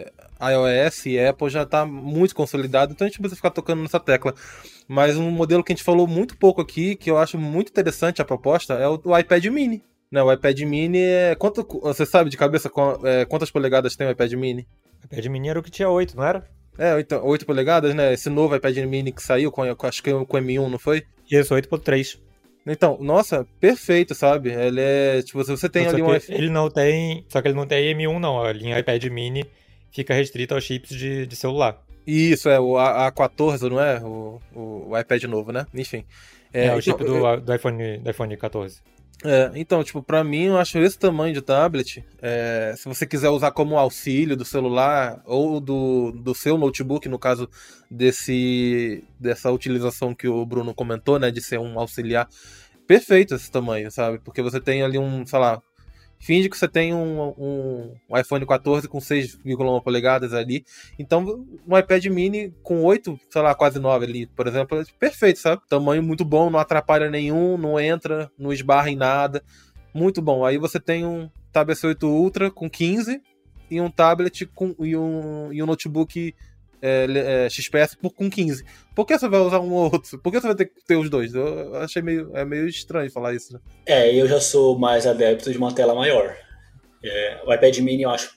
é, iOS e Apple já está muito consolidado, então a gente precisa ficar tocando nessa tecla. Mas um modelo que a gente falou muito pouco aqui, que eu acho muito interessante a proposta, é o, o iPad Mini. Né, o iPad Mini é. Quanto, você sabe de cabeça é, quantas polegadas tem o iPad Mini? O iPad Mini era o que tinha 8, não era? É, então, 8 polegadas, né? Esse novo iPad Mini que saiu, com, acho que com M1, não foi? Isso, 8.3. Então, nossa, perfeito, sabe? Ele é. Tipo, se você tem ali um. Ele não tem. Só que ele não tem M1, não. A linha iPad Mini fica restrita aos chips de, de celular. Isso, é o A14, não é? O, o, o iPad novo, né? Enfim. É, é o chip então, do, é... do, iPhone, do iPhone 14. É, então, tipo, pra mim, eu acho esse tamanho de tablet, é, se você quiser usar como auxílio do celular ou do, do seu notebook, no caso desse, dessa utilização que o Bruno comentou, né, de ser um auxiliar, perfeito esse tamanho, sabe? Porque você tem ali um, sei lá, Finge que você tem um, um, um iPhone 14 com 6,1 polegadas ali. Então, um iPad mini com 8, sei lá, quase 9 ali, por exemplo, é perfeito, sabe? Tamanho muito bom, não atrapalha nenhum, não entra, não esbarra em nada. Muito bom. Aí você tem um Tab S8 Ultra com 15 e um tablet com, e, um, e um notebook é, é, XPS por, com 15. Por que você vai usar um ou outro? Por que você vai ter que ter os dois? Eu achei meio, é meio estranho falar isso. Né? É, eu já sou mais adepto de uma tela maior. É, o iPad mini eu acho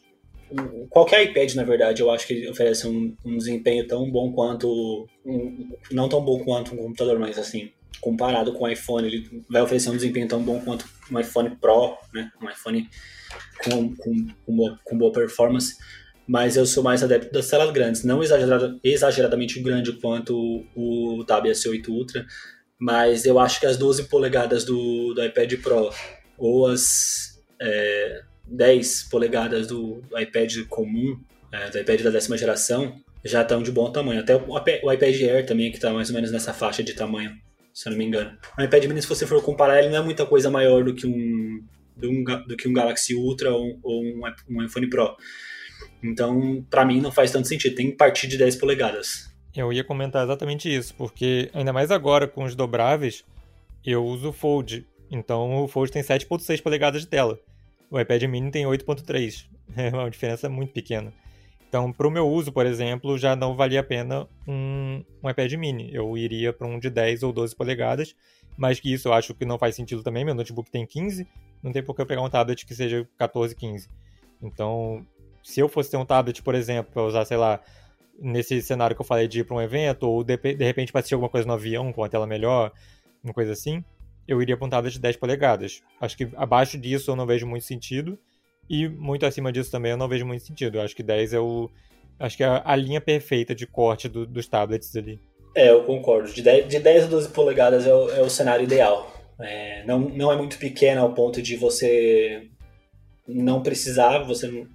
qualquer iPad, na verdade, eu acho que oferece um, um desempenho tão bom quanto. Um, não tão bom quanto um computador, mas assim, comparado com o iPhone, ele vai oferecer um desempenho tão bom quanto um iPhone Pro, né? Um iPhone com, com, com, boa, com boa performance. Mas eu sou mais adepto das telas grandes, não exagerada, exageradamente grande quanto o, o Tab S8 Ultra, mas eu acho que as 12 polegadas do, do iPad Pro ou as é, 10 polegadas do, do iPad comum, é, do iPad da décima geração, já estão de bom tamanho. Até o, o iPad Air também, que está mais ou menos nessa faixa de tamanho, se eu não me engano. O iPad mini, se você for comparar, ele não é muita coisa maior do que um, do, um, do que um Galaxy Ultra ou, ou um, um iPhone Pro. Então, para mim, não faz tanto sentido. Tem que partir de 10 polegadas. Eu ia comentar exatamente isso, porque ainda mais agora com os dobráveis, eu uso o Fold. Então o Fold tem 7.6 polegadas de tela. O iPad mini tem 8.3. É uma diferença muito pequena. Então, para o meu uso, por exemplo, já não valia a pena um, um iPad mini. Eu iria para um de 10 ou 12 polegadas, mas que isso eu acho que não faz sentido também. Meu notebook tem 15, não tem por que eu pegar um tablet que seja 14, 15. Então, se eu fosse ter um tablet, por exemplo, para usar, sei lá, nesse cenário que eu falei de ir para um evento, ou de, de repente para assistir alguma coisa no avião com a tela melhor, uma coisa assim, eu iria para um tablet de 10 polegadas. Acho que abaixo disso eu não vejo muito sentido, e muito acima disso também eu não vejo muito sentido. Eu acho que 10 é o. Acho que é a linha perfeita de corte do, dos tablets ali. É, eu concordo. De 10, de 10 a 12 polegadas é o, é o cenário ideal. É, não, não é muito pequeno ao ponto de você não precisar, você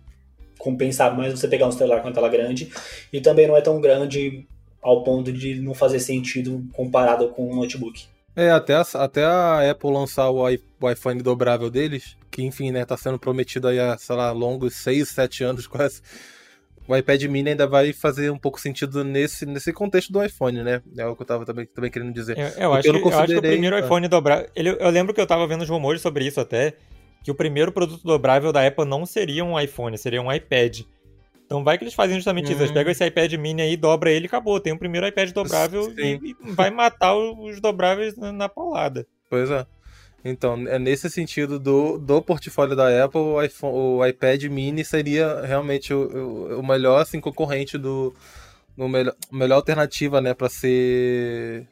compensar mais você pegar um celular com a tela grande. E também não é tão grande ao ponto de não fazer sentido comparado com um notebook. É, até a, até a Apple lançar o, o iPhone dobrável deles, que enfim, né, tá sendo prometido aí há, sei lá, longos 6, 7 anos quase. O iPad mini ainda vai fazer um pouco sentido nesse, nesse contexto do iPhone, né? É o que eu tava também, também querendo dizer. Eu, eu, acho, eu, que, eu acho que o primeiro tá. iPhone dobrável. eu lembro que eu tava vendo os rumores sobre isso até, que o primeiro produto dobrável da Apple não seria um iPhone, seria um iPad. Então vai que eles fazem justamente isso. Eles hum. pegam esse iPad mini aí, dobra ele e acabou. Tem o primeiro iPad dobrável e, e, vai matar os dobráveis na, na paulada. Pois é. Então, é nesse sentido do, do portfólio da Apple, o, iPhone, o iPad mini seria realmente o, o melhor assim, concorrente do. O melhor, melhor alternativa, né, para ser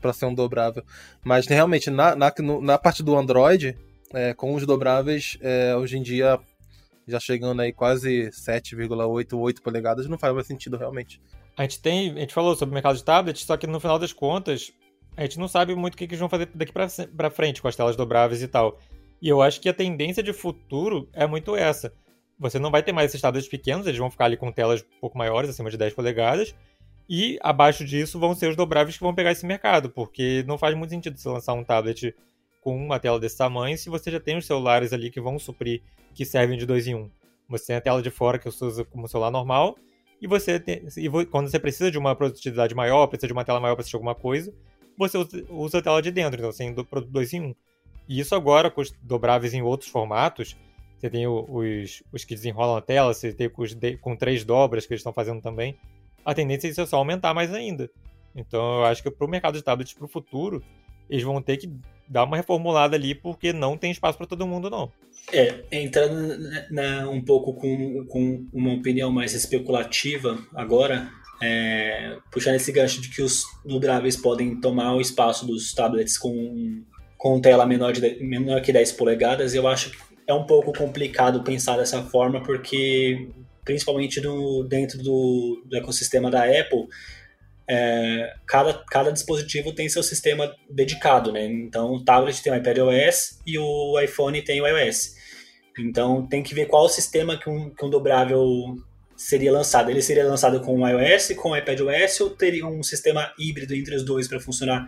para ser um dobrável. Mas realmente, na, na, na parte do Android, é, com os dobráveis, é, hoje em dia, já chegando aí quase 7,88 polegadas, não faz mais sentido realmente. A gente tem, a gente falou sobre o mercado de tablets, só que no final das contas, a gente não sabe muito o que, que eles vão fazer daqui para frente com as telas dobráveis e tal. E eu acho que a tendência de futuro é muito essa. Você não vai ter mais esses tablets pequenos, eles vão ficar ali com telas um pouco maiores, acima de 10 polegadas. E abaixo disso vão ser os dobráveis que vão pegar esse mercado, porque não faz muito sentido você lançar um tablet com uma tela desse tamanho se você já tem os celulares ali que vão suprir, que servem de dois em um. Você tem a tela de fora que você usa como celular normal, e você tem, e quando você precisa de uma produtividade maior, precisa de uma tela maior para assistir alguma coisa, você usa a tela de dentro, então você tem produto dois em um. E isso agora com os dobráveis em outros formatos, você tem os, os que desenrolam a tela, você tem os de, com três dobras que eles estão fazendo também, a tendência é só aumentar mais ainda. Então eu acho que para o mercado de tablets para o futuro, eles vão ter que dar uma reformulada ali, porque não tem espaço para todo mundo, não. É, entrando na, um pouco com, com uma opinião mais especulativa agora, é, puxar esse gancho de que os dobráveis podem tomar o espaço dos tablets com, com tela menor, de, menor que 10 polegadas, eu acho que é um pouco complicado pensar dessa forma, porque principalmente no, dentro do, do ecossistema da Apple, é, cada, cada dispositivo tem seu sistema dedicado, né? Então o tablet tem o iPadOS e o iPhone tem o iOS. Então tem que ver qual o sistema que um, que um dobrável seria lançado. Ele seria lançado com o iOS, com o iPadOS ou teria um sistema híbrido entre os dois para funcionar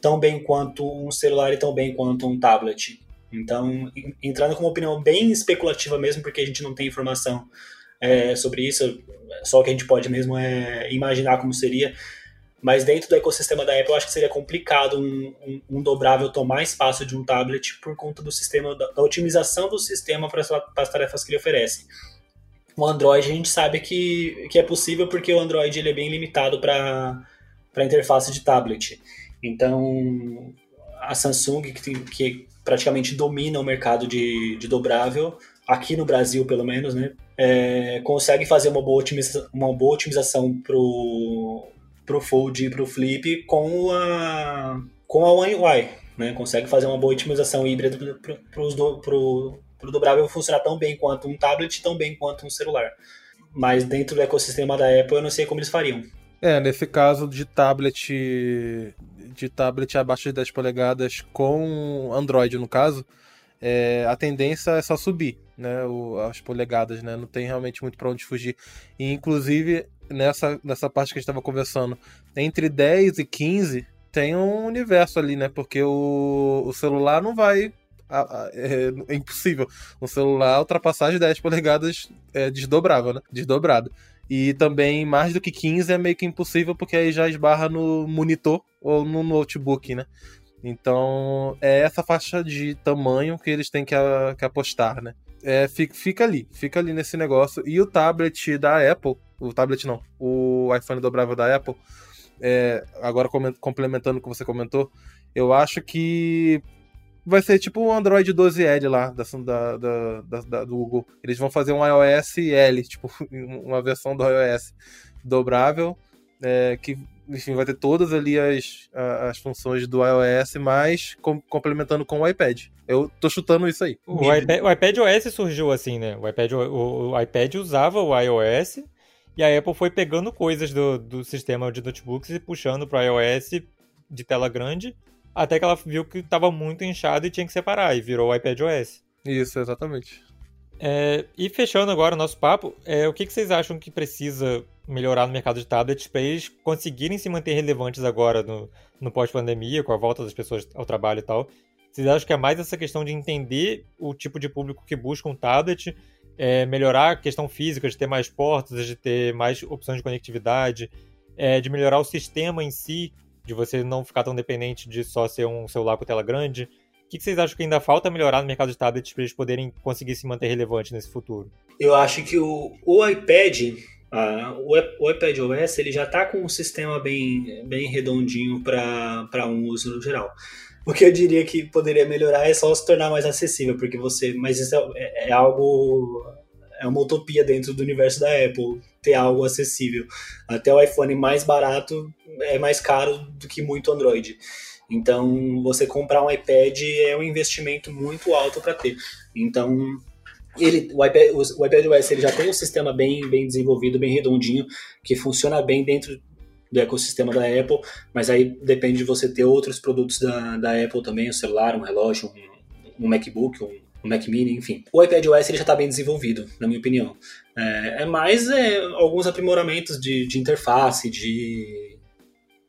tão bem quanto um celular e tão bem quanto um tablet? Então, entrando com uma opinião bem especulativa mesmo, porque a gente não tem informação é, sobre isso, só o que a gente pode mesmo é imaginar como seria. Mas dentro do ecossistema da Apple, eu acho que seria complicado um, um, um dobrável tomar espaço de um tablet por conta do sistema, da, da otimização do sistema para as tarefas que ele oferece. O Android a gente sabe que, que é possível porque o Android ele é bem limitado para a interface de tablet. Então, a Samsung, que, tem, que praticamente domina o mercado de, de dobrável, aqui no Brasil pelo menos, né, é, consegue fazer uma boa otimização, uma boa otimização pro, pro Fold e pro Flip com a, com a One UI, né, consegue fazer uma boa otimização híbrida pro, pro, pro, pro, pro dobrável funcionar tão bem quanto um tablet, tão bem quanto um celular. Mas dentro do ecossistema da Apple eu não sei como eles fariam. É, nesse caso de tablet de tablet abaixo de 10 polegadas com Android, no caso, é, a tendência é só subir, né, o, as polegadas, né, não tem realmente muito para onde fugir. E, inclusive, nessa, nessa parte que a gente estava conversando, entre 10 e 15 tem um universo ali, né, porque o, o celular não vai é, é, impossível. Um celular ultrapassar de 10 polegadas é desdobrável, né? Desdobrado. E também mais do que 15 é meio que impossível, porque aí já esbarra no monitor ou no notebook, né? Então é essa faixa de tamanho que eles têm que, a, que apostar, né? É, fica, fica, ali, fica ali nesse negócio. E o tablet da Apple, o tablet não, o iPhone dobrável da Apple, é, agora complementando o que você comentou, eu acho que vai ser tipo o Android 12 L lá da, da, da, da, do Google. Eles vão fazer um iOS L, tipo, uma versão do iOS dobrável, é, que enfim, vai ter todas ali as, as funções do iOS, mas com, complementando com o iPad. Eu tô chutando isso aí. O iPad, o iPad OS surgiu assim, né? O iPad, o, o iPad usava o iOS e a Apple foi pegando coisas do, do sistema de notebooks e puxando para iOS de tela grande até que ela viu que estava muito inchado e tinha que separar, e virou o iPad OS. Isso, exatamente. É, e fechando agora o nosso papo, é, o que, que vocês acham que precisa melhorar no mercado de tablets para eles conseguirem se manter relevantes agora no, no pós-pandemia, com a volta das pessoas ao trabalho e tal? Vocês acham que é mais essa questão de entender o tipo de público que busca um tablet, é, melhorar a questão física, de ter mais portas, de ter mais opções de conectividade, é, de melhorar o sistema em si, de você não ficar tão dependente de só ser um celular com tela grande. O que vocês acham que ainda falta melhorar no mercado de tablets para eles poderem conseguir se manter relevantes nesse futuro? Eu acho que o, o iPad, o, o iPad OS, ele já está com um sistema bem, bem redondinho para um uso no geral. O que eu diria que poderia melhorar é só se tornar mais acessível, porque você. Mas isso é, é algo é uma utopia dentro do universo da Apple ter algo acessível. Até o iPhone mais barato é mais caro do que muito Android. Então, você comprar um iPad é um investimento muito alto para ter. Então, ele, o, iPad, o iPadOS ele já tem um sistema bem, bem desenvolvido, bem redondinho, que funciona bem dentro do ecossistema da Apple, mas aí depende de você ter outros produtos da, da Apple também, um celular, um relógio, um, um MacBook, um o Mac Mini, enfim. O iPad OS ele já está bem desenvolvido, na minha opinião. É, é mais é, alguns aprimoramentos de, de interface, de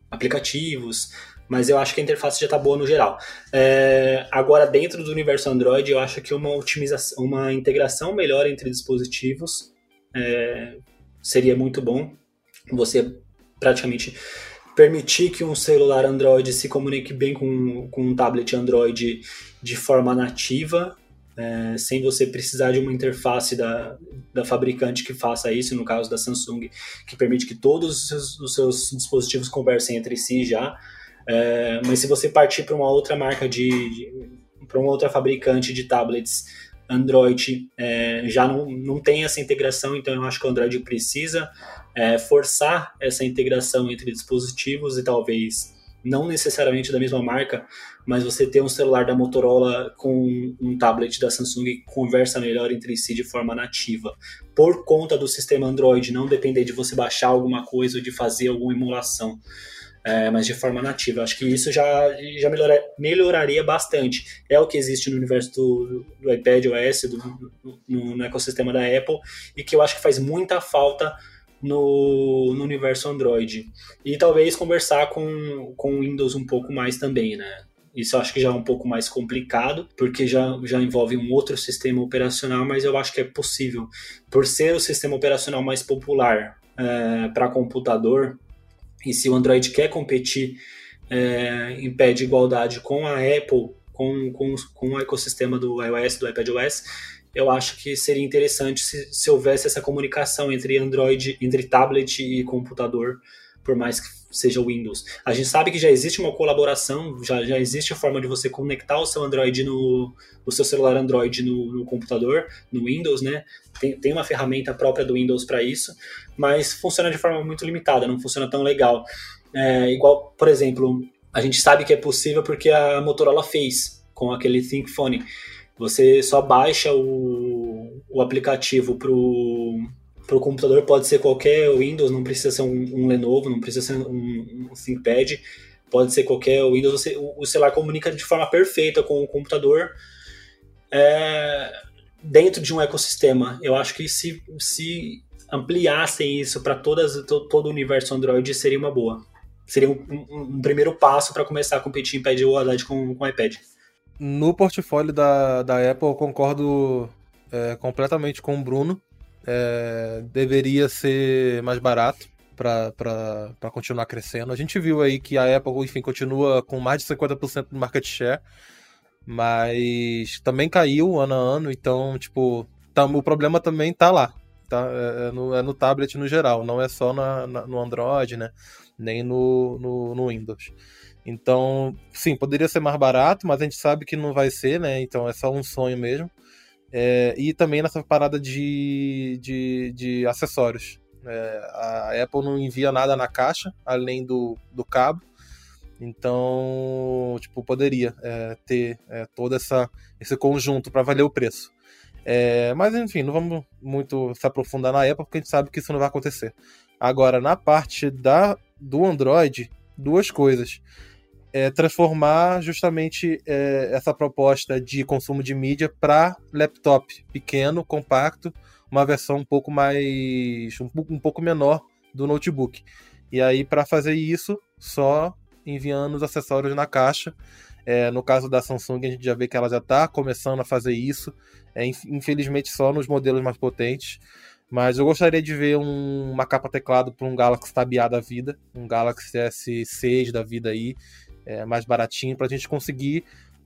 aplicativos, mas eu acho que a interface já está boa no geral. É, agora, dentro do universo Android, eu acho que uma otimização, uma integração melhor entre dispositivos é, seria muito bom. Você praticamente permitir que um celular Android se comunique bem com, com um tablet Android de forma nativa é, sem você precisar de uma interface da, da fabricante que faça isso, no caso da Samsung, que permite que todos os seus, os seus dispositivos conversem entre si já. É, mas se você partir para uma outra marca de, de para uma outra fabricante de tablets Android é, já não, não tem essa integração, então eu acho que o Android precisa é, forçar essa integração entre dispositivos e talvez não necessariamente da mesma marca, mas você ter um celular da Motorola com um tablet da Samsung que conversa melhor entre si de forma nativa, por conta do sistema Android, não depender de você baixar alguma coisa ou de fazer alguma emulação. É, mas de forma nativa. Acho que isso já, já melhora, melhoraria bastante. É o que existe no universo do, do iPad OS, do, no, no, ecossistema da Apple, e que eu acho que faz muita falta no, no universo Android. E talvez conversar com, com o Windows um pouco mais também, né? Isso eu acho que já é um pouco mais complicado, porque já, já envolve um outro sistema operacional, mas eu acho que é possível. Por ser o sistema operacional mais popular é, para computador, e se o Android quer competir é, em pé de igualdade com a Apple, com, com, com o ecossistema do iOS, do iPadOS, eu acho que seria interessante se, se houvesse essa comunicação entre Android, entre tablet e computador por mais que seja Windows. A gente sabe que já existe uma colaboração, já, já existe a forma de você conectar o seu Android no o seu celular Android no, no computador, no Windows, né? Tem, tem uma ferramenta própria do Windows para isso, mas funciona de forma muito limitada, não funciona tão legal. É, igual, por exemplo, a gente sabe que é possível porque a Motorola fez com aquele ThinkPhone. Você só baixa o, o aplicativo pro para o computador pode ser qualquer Windows, não precisa ser um, um Lenovo, não precisa ser um, um ThinkPad, pode ser qualquer Windows. Você, o, o, celular comunica de forma perfeita com o computador é, dentro de um ecossistema. Eu acho que se, se ampliassem isso para todas todo o universo Android seria uma boa. Seria um, um, primeiro passo para começar a competir em pad OLED com, com iPad. No portfólio da, da Apple, eu concordo é, completamente com o Bruno é, deveria ser mais barato para continuar crescendo. A gente viu aí que a Apple, enfim, continua com mais de 50% do market share, mas também caiu ano a ano, então, tipo, o problema também tá lá. Tá, é, é, no, é no tablet no geral, não é só na, na, no Android, né? Nem no, no, no Windows. Então, sim, poderia ser mais barato, mas a gente sabe que não vai ser, né? Então é só um sonho mesmo. É, e também nessa parada de, de, de acessórios. É, a Apple não envia nada na caixa, além do, do cabo. Então, tipo, poderia é, ter é, todo essa, esse conjunto para valer o preço. É, mas, enfim, não vamos muito se aprofundar na Apple, porque a gente sabe que isso não vai acontecer. Agora, na parte da, do Android, duas coisas é, transformar justamente é, essa proposta de consumo de mídia para laptop pequeno, compacto, uma versão um pouco mais. um, um pouco menor do notebook. E aí, para fazer isso, só enviando os acessórios na caixa. É, no caso da Samsung, a gente já vê que ela já está começando a fazer isso, é, infelizmente só nos modelos mais potentes. Mas eu gostaria de ver um, uma capa teclado para um Galaxy Tab A da vida, um Galaxy S6 da vida aí, é, mais baratinho para a gente conseguir,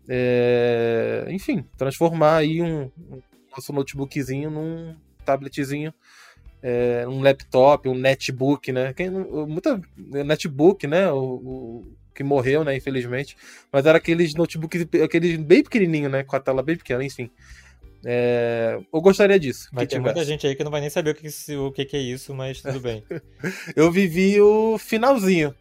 é, enfim, transformar aí um, um, nosso notebookzinho num tabletzinho, é, um laptop, um netbook, né? Quem, muita netbook, né? O, o, que morreu, né? Infelizmente, mas era aqueles notebooks, aqueles bem pequenininho, né? Com a tela bem pequena, enfim. É, eu gostaria disso. Vai ter muita gente aí que não vai nem saber o que, o que é isso, mas tudo bem. eu vivi o finalzinho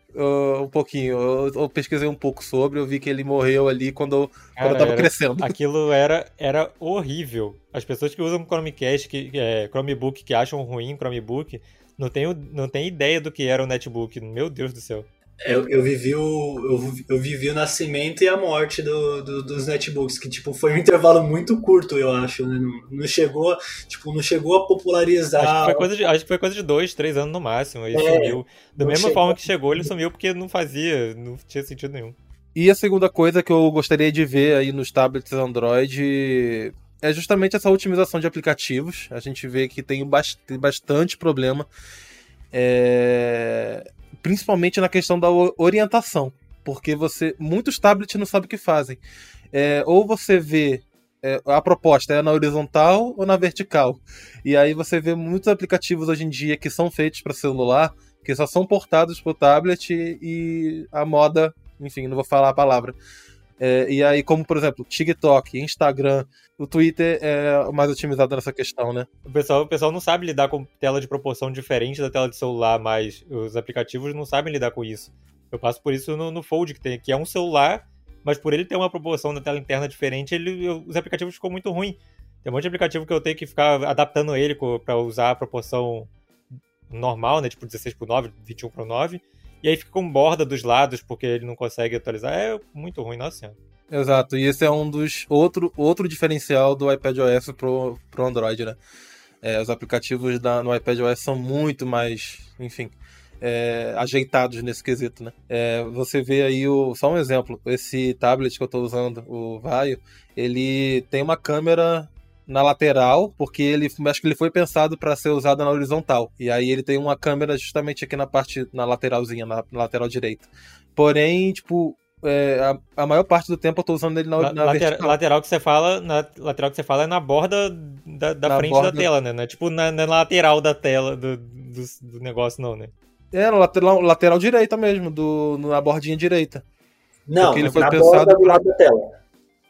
um pouquinho. Eu, eu, pesquisei um pouco sobre, eu vi que ele morreu ali quando, Cara, quando eu tava era, crescendo. Aquilo era, era horrível. As pessoas que usam Chromecast, que, é, Chromebook, que acham ruim Chromebook, não tem, não tem ideia do que era o netbook. Meu Deus do céu. Eu, eu, vivi o, eu, eu, vivi o nascimento e a morte do, do, dos netbooks, que tipo, foi um intervalo muito curto, eu acho. Né? Não, não, chegou, tipo, não chegou a popularizar. Acho que foi coisa de, acho que foi coisa de dois, três anos no máximo. Ele é, sumiu. Da mesma chegou. forma que chegou, ele sumiu porque não fazia, não tinha sentido nenhum. E a segunda coisa que eu gostaria de ver aí nos tablets Android é justamente essa otimização de aplicativos. A gente vê que tem bastante problema. É principalmente na questão da orientação, porque você muitos tablets não sabem o que fazem. É, ou você vê é, a proposta é na horizontal ou na vertical. E aí você vê muitos aplicativos hoje em dia que são feitos para celular, que só são portados para o tablet e a moda, enfim, não vou falar a palavra, é, e aí, como por exemplo, TikTok, Instagram, o Twitter é mais otimizado nessa questão, né? O pessoal, o pessoal não sabe lidar com tela de proporção diferente da tela de celular, mas os aplicativos não sabem lidar com isso. Eu passo por isso no, no Fold, que, tem, que é um celular, mas por ele ter uma proporção da tela interna diferente, ele, os aplicativos ficou muito ruim. Tem um monte de aplicativo que eu tenho que ficar adaptando ele para usar a proporção normal, né? Tipo 16 por 9, 21 por 9 e aí fica com borda dos lados porque ele não consegue atualizar. É muito ruim, nossa senhora. Exato, e esse é um dos outro, outro diferencial do iPadOS pro, pro Android, né? É, os aplicativos da, no iPadOS são muito mais, enfim, é, ajeitados nesse quesito, né? É, você vê aí o, só um exemplo, esse tablet que eu estou usando, o Vaio, ele tem uma câmera na lateral, porque ele acho que ele foi pensado para ser usado na horizontal. E aí ele tem uma câmera justamente aqui na parte na lateralzinha, na, na lateral direita. Porém, tipo, é, a, a, maior parte do tempo eu tô usando ele na, na, na lateral, lateral que você fala, na lateral que você fala é na borda da, da frente borda... da tela, né? Não é tipo na, na lateral da tela do, do, do, negócio, não, né? É, na lateral, lateral direita mesmo, do, na bordinha direita. Não, ele foi na pensado borda do lado da tela.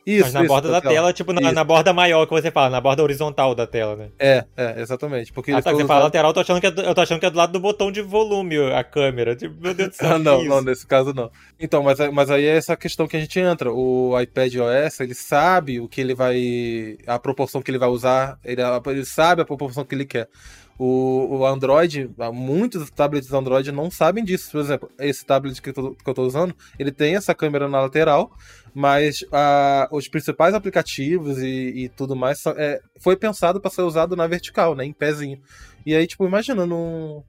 Isso, Mas na isso, borda da tela, tela tipo, na, na, borda maior que você fala, na borda horizontal da tela, né? É, é, exatamente. Porque ah, tá, você fala lateral, eu tô, achando que é, eu tô achando que é do lado do botão de volume a câmera. Tipo, meu Deus do céu. não, não, nesse caso não. Então, mas, mas aí é essa questão que a gente entra. O iPad OS, ele sabe o que ele vai. a proporção que ele vai usar, ele, ele sabe a proporção que ele quer. O, o Android, muitos tablets Android não sabem disso. Por exemplo, esse tablet que eu, tô usando, ele tem essa câmera na lateral, mas uh, os principais aplicativos e, e tudo mais é, foi pensado para ser usado na vertical, né, em pezinho. E aí, tipo, imagina num,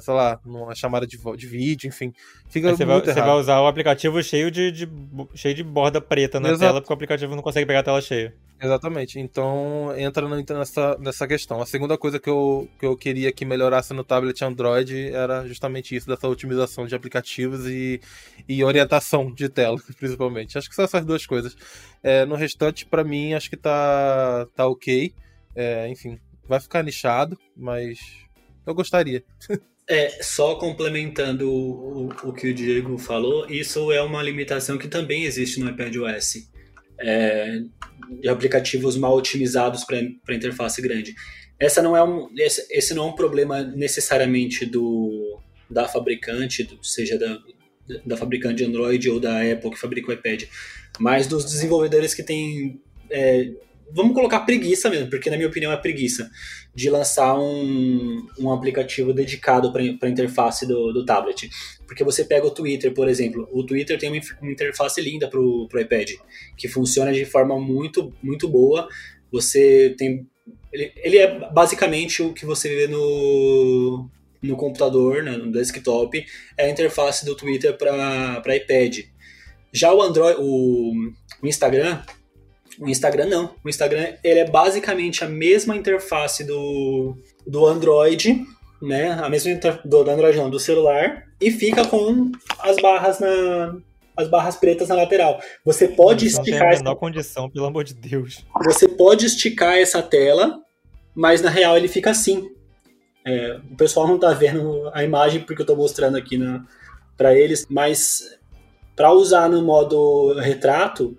sei lá, numa chamada de, de vídeo, enfim. Fica você, vai, você vai, usar o aplicativo cheio de, de, cheio de borda preta na Exato. tela, porque o aplicativo não consegue pegar a tela cheia. Exatamente. Então entra nessa, nessa questão. A segunda coisa que eu, que eu queria que melhorasse no tablet Android era justamente isso, dessa otimização de aplicativos e, e orientação de tela, principalmente. Acho que são essas duas coisas. É, no restante, para mim, acho que tá, tá ok. É, enfim, vai ficar nichado, mas eu gostaria. É, só complementando o, o, que o Diego falou, isso é uma limitação que também existe no iPadOS. É, de aplicativos mal otimizados para interface grande. Essa não é um, esse, esse, não é um problema necessariamente do, da fabricante, do, seja da, da fabricante de Android ou da Apple que fabrica o iPad, mas dos desenvolvedores que têm é, vamos colocar preguiça mesmo, porque na minha opinião é preguiça, de lançar um, um aplicativo dedicado para a interface do, do tablet. Porque você pega o Twitter, por exemplo, o Twitter tem uma, uma interface linda para o iPad, que funciona de forma muito, muito boa. Você tem. Ele, ele é basicamente o que você vê no, no computador, né, no desktop, é a interface do Twitter para iPad. Já o Android, o, o Instagram, o Instagram não. O Instagram ele é basicamente a mesma interface do, do Android, né? A mesma do, do Android não, do celular, e fica com as barras na as barras pretas na lateral. Você pode não esticar. Tem a menor essa... condição, pelo amor de Deus. Você pode esticar essa tela, mas na real ele fica assim. É, o pessoal não tá vendo a imagem porque eu tô mostrando aqui para eles, mas para usar no modo retrato,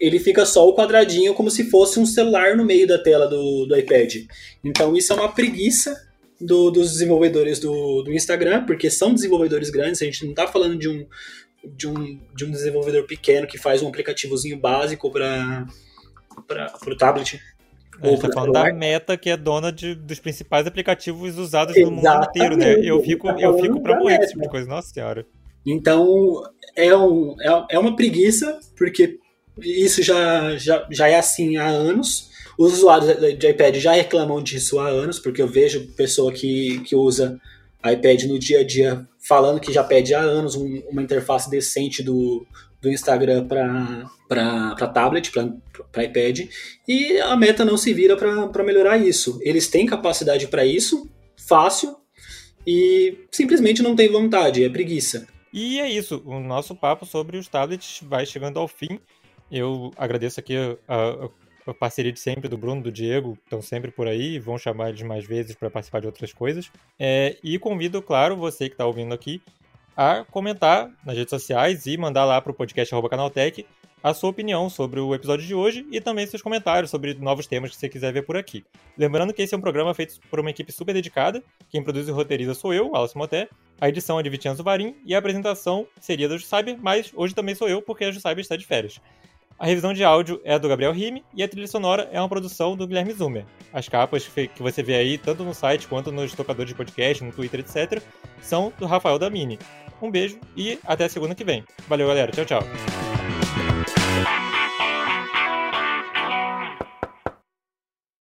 ele fica só o quadradinho como se fosse um celular no meio da tela do, do iPad. Então isso é uma preguiça do, dos desenvolvedores do, do Instagram, porque são desenvolvedores grandes, a gente não está falando de um, de, um, de um desenvolvedor pequeno que faz um aplicativozinho básico para o tablet. A gente tá falando da Meta, que é dona de, dos principais aplicativos usados Exatamente. no mundo inteiro, né? Eu fico, tá eu fico pra morrer esse tipo de coisa, nossa senhora. Então, é, um, é, é uma preguiça, porque isso já, já, já é assim há anos. Os usuários de iPad já reclamam disso há anos, porque eu vejo pessoa que, que usa iPad no dia a dia falando que já pede há anos um, uma interface decente do, do Instagram para tablet, para iPad, e a Meta não se vira para melhorar isso. Eles têm capacidade para isso, fácil, e simplesmente não tem vontade, é preguiça. E é isso, o nosso papo sobre os tablets vai chegando ao fim. Eu agradeço aqui a, a, parceria de sempre do Bruno, do Diego, estão sempre por aí, vão chamar eles mais vezes para participar de outras coisas. É, e convido, claro, você que está ouvindo aqui, a comentar nas redes sociais e mandar lá para o podcast Canaltech a sua opinião sobre o episódio de hoje e também seus comentários sobre novos temas que você quiser ver por aqui. Lembrando que esse é um programa feito por uma equipe super dedicada. Quem produz e roteiriza sou eu, Alice Moté. A edição é de Vitinho Varim e a apresentação seria da Jucyber, mas hoje também sou eu porque a Jucyber está de férias. A revisão de áudio é do Gabriel Rime e a trilha sonora é uma produção do Guilherme Zumer. As capas que você vê aí, tanto no site quanto nos tocadores de podcast, no Twitter, etc., são do Rafael Damini. Um beijo e até a segunda que vem. Valeu, galera. Tchau, tchau.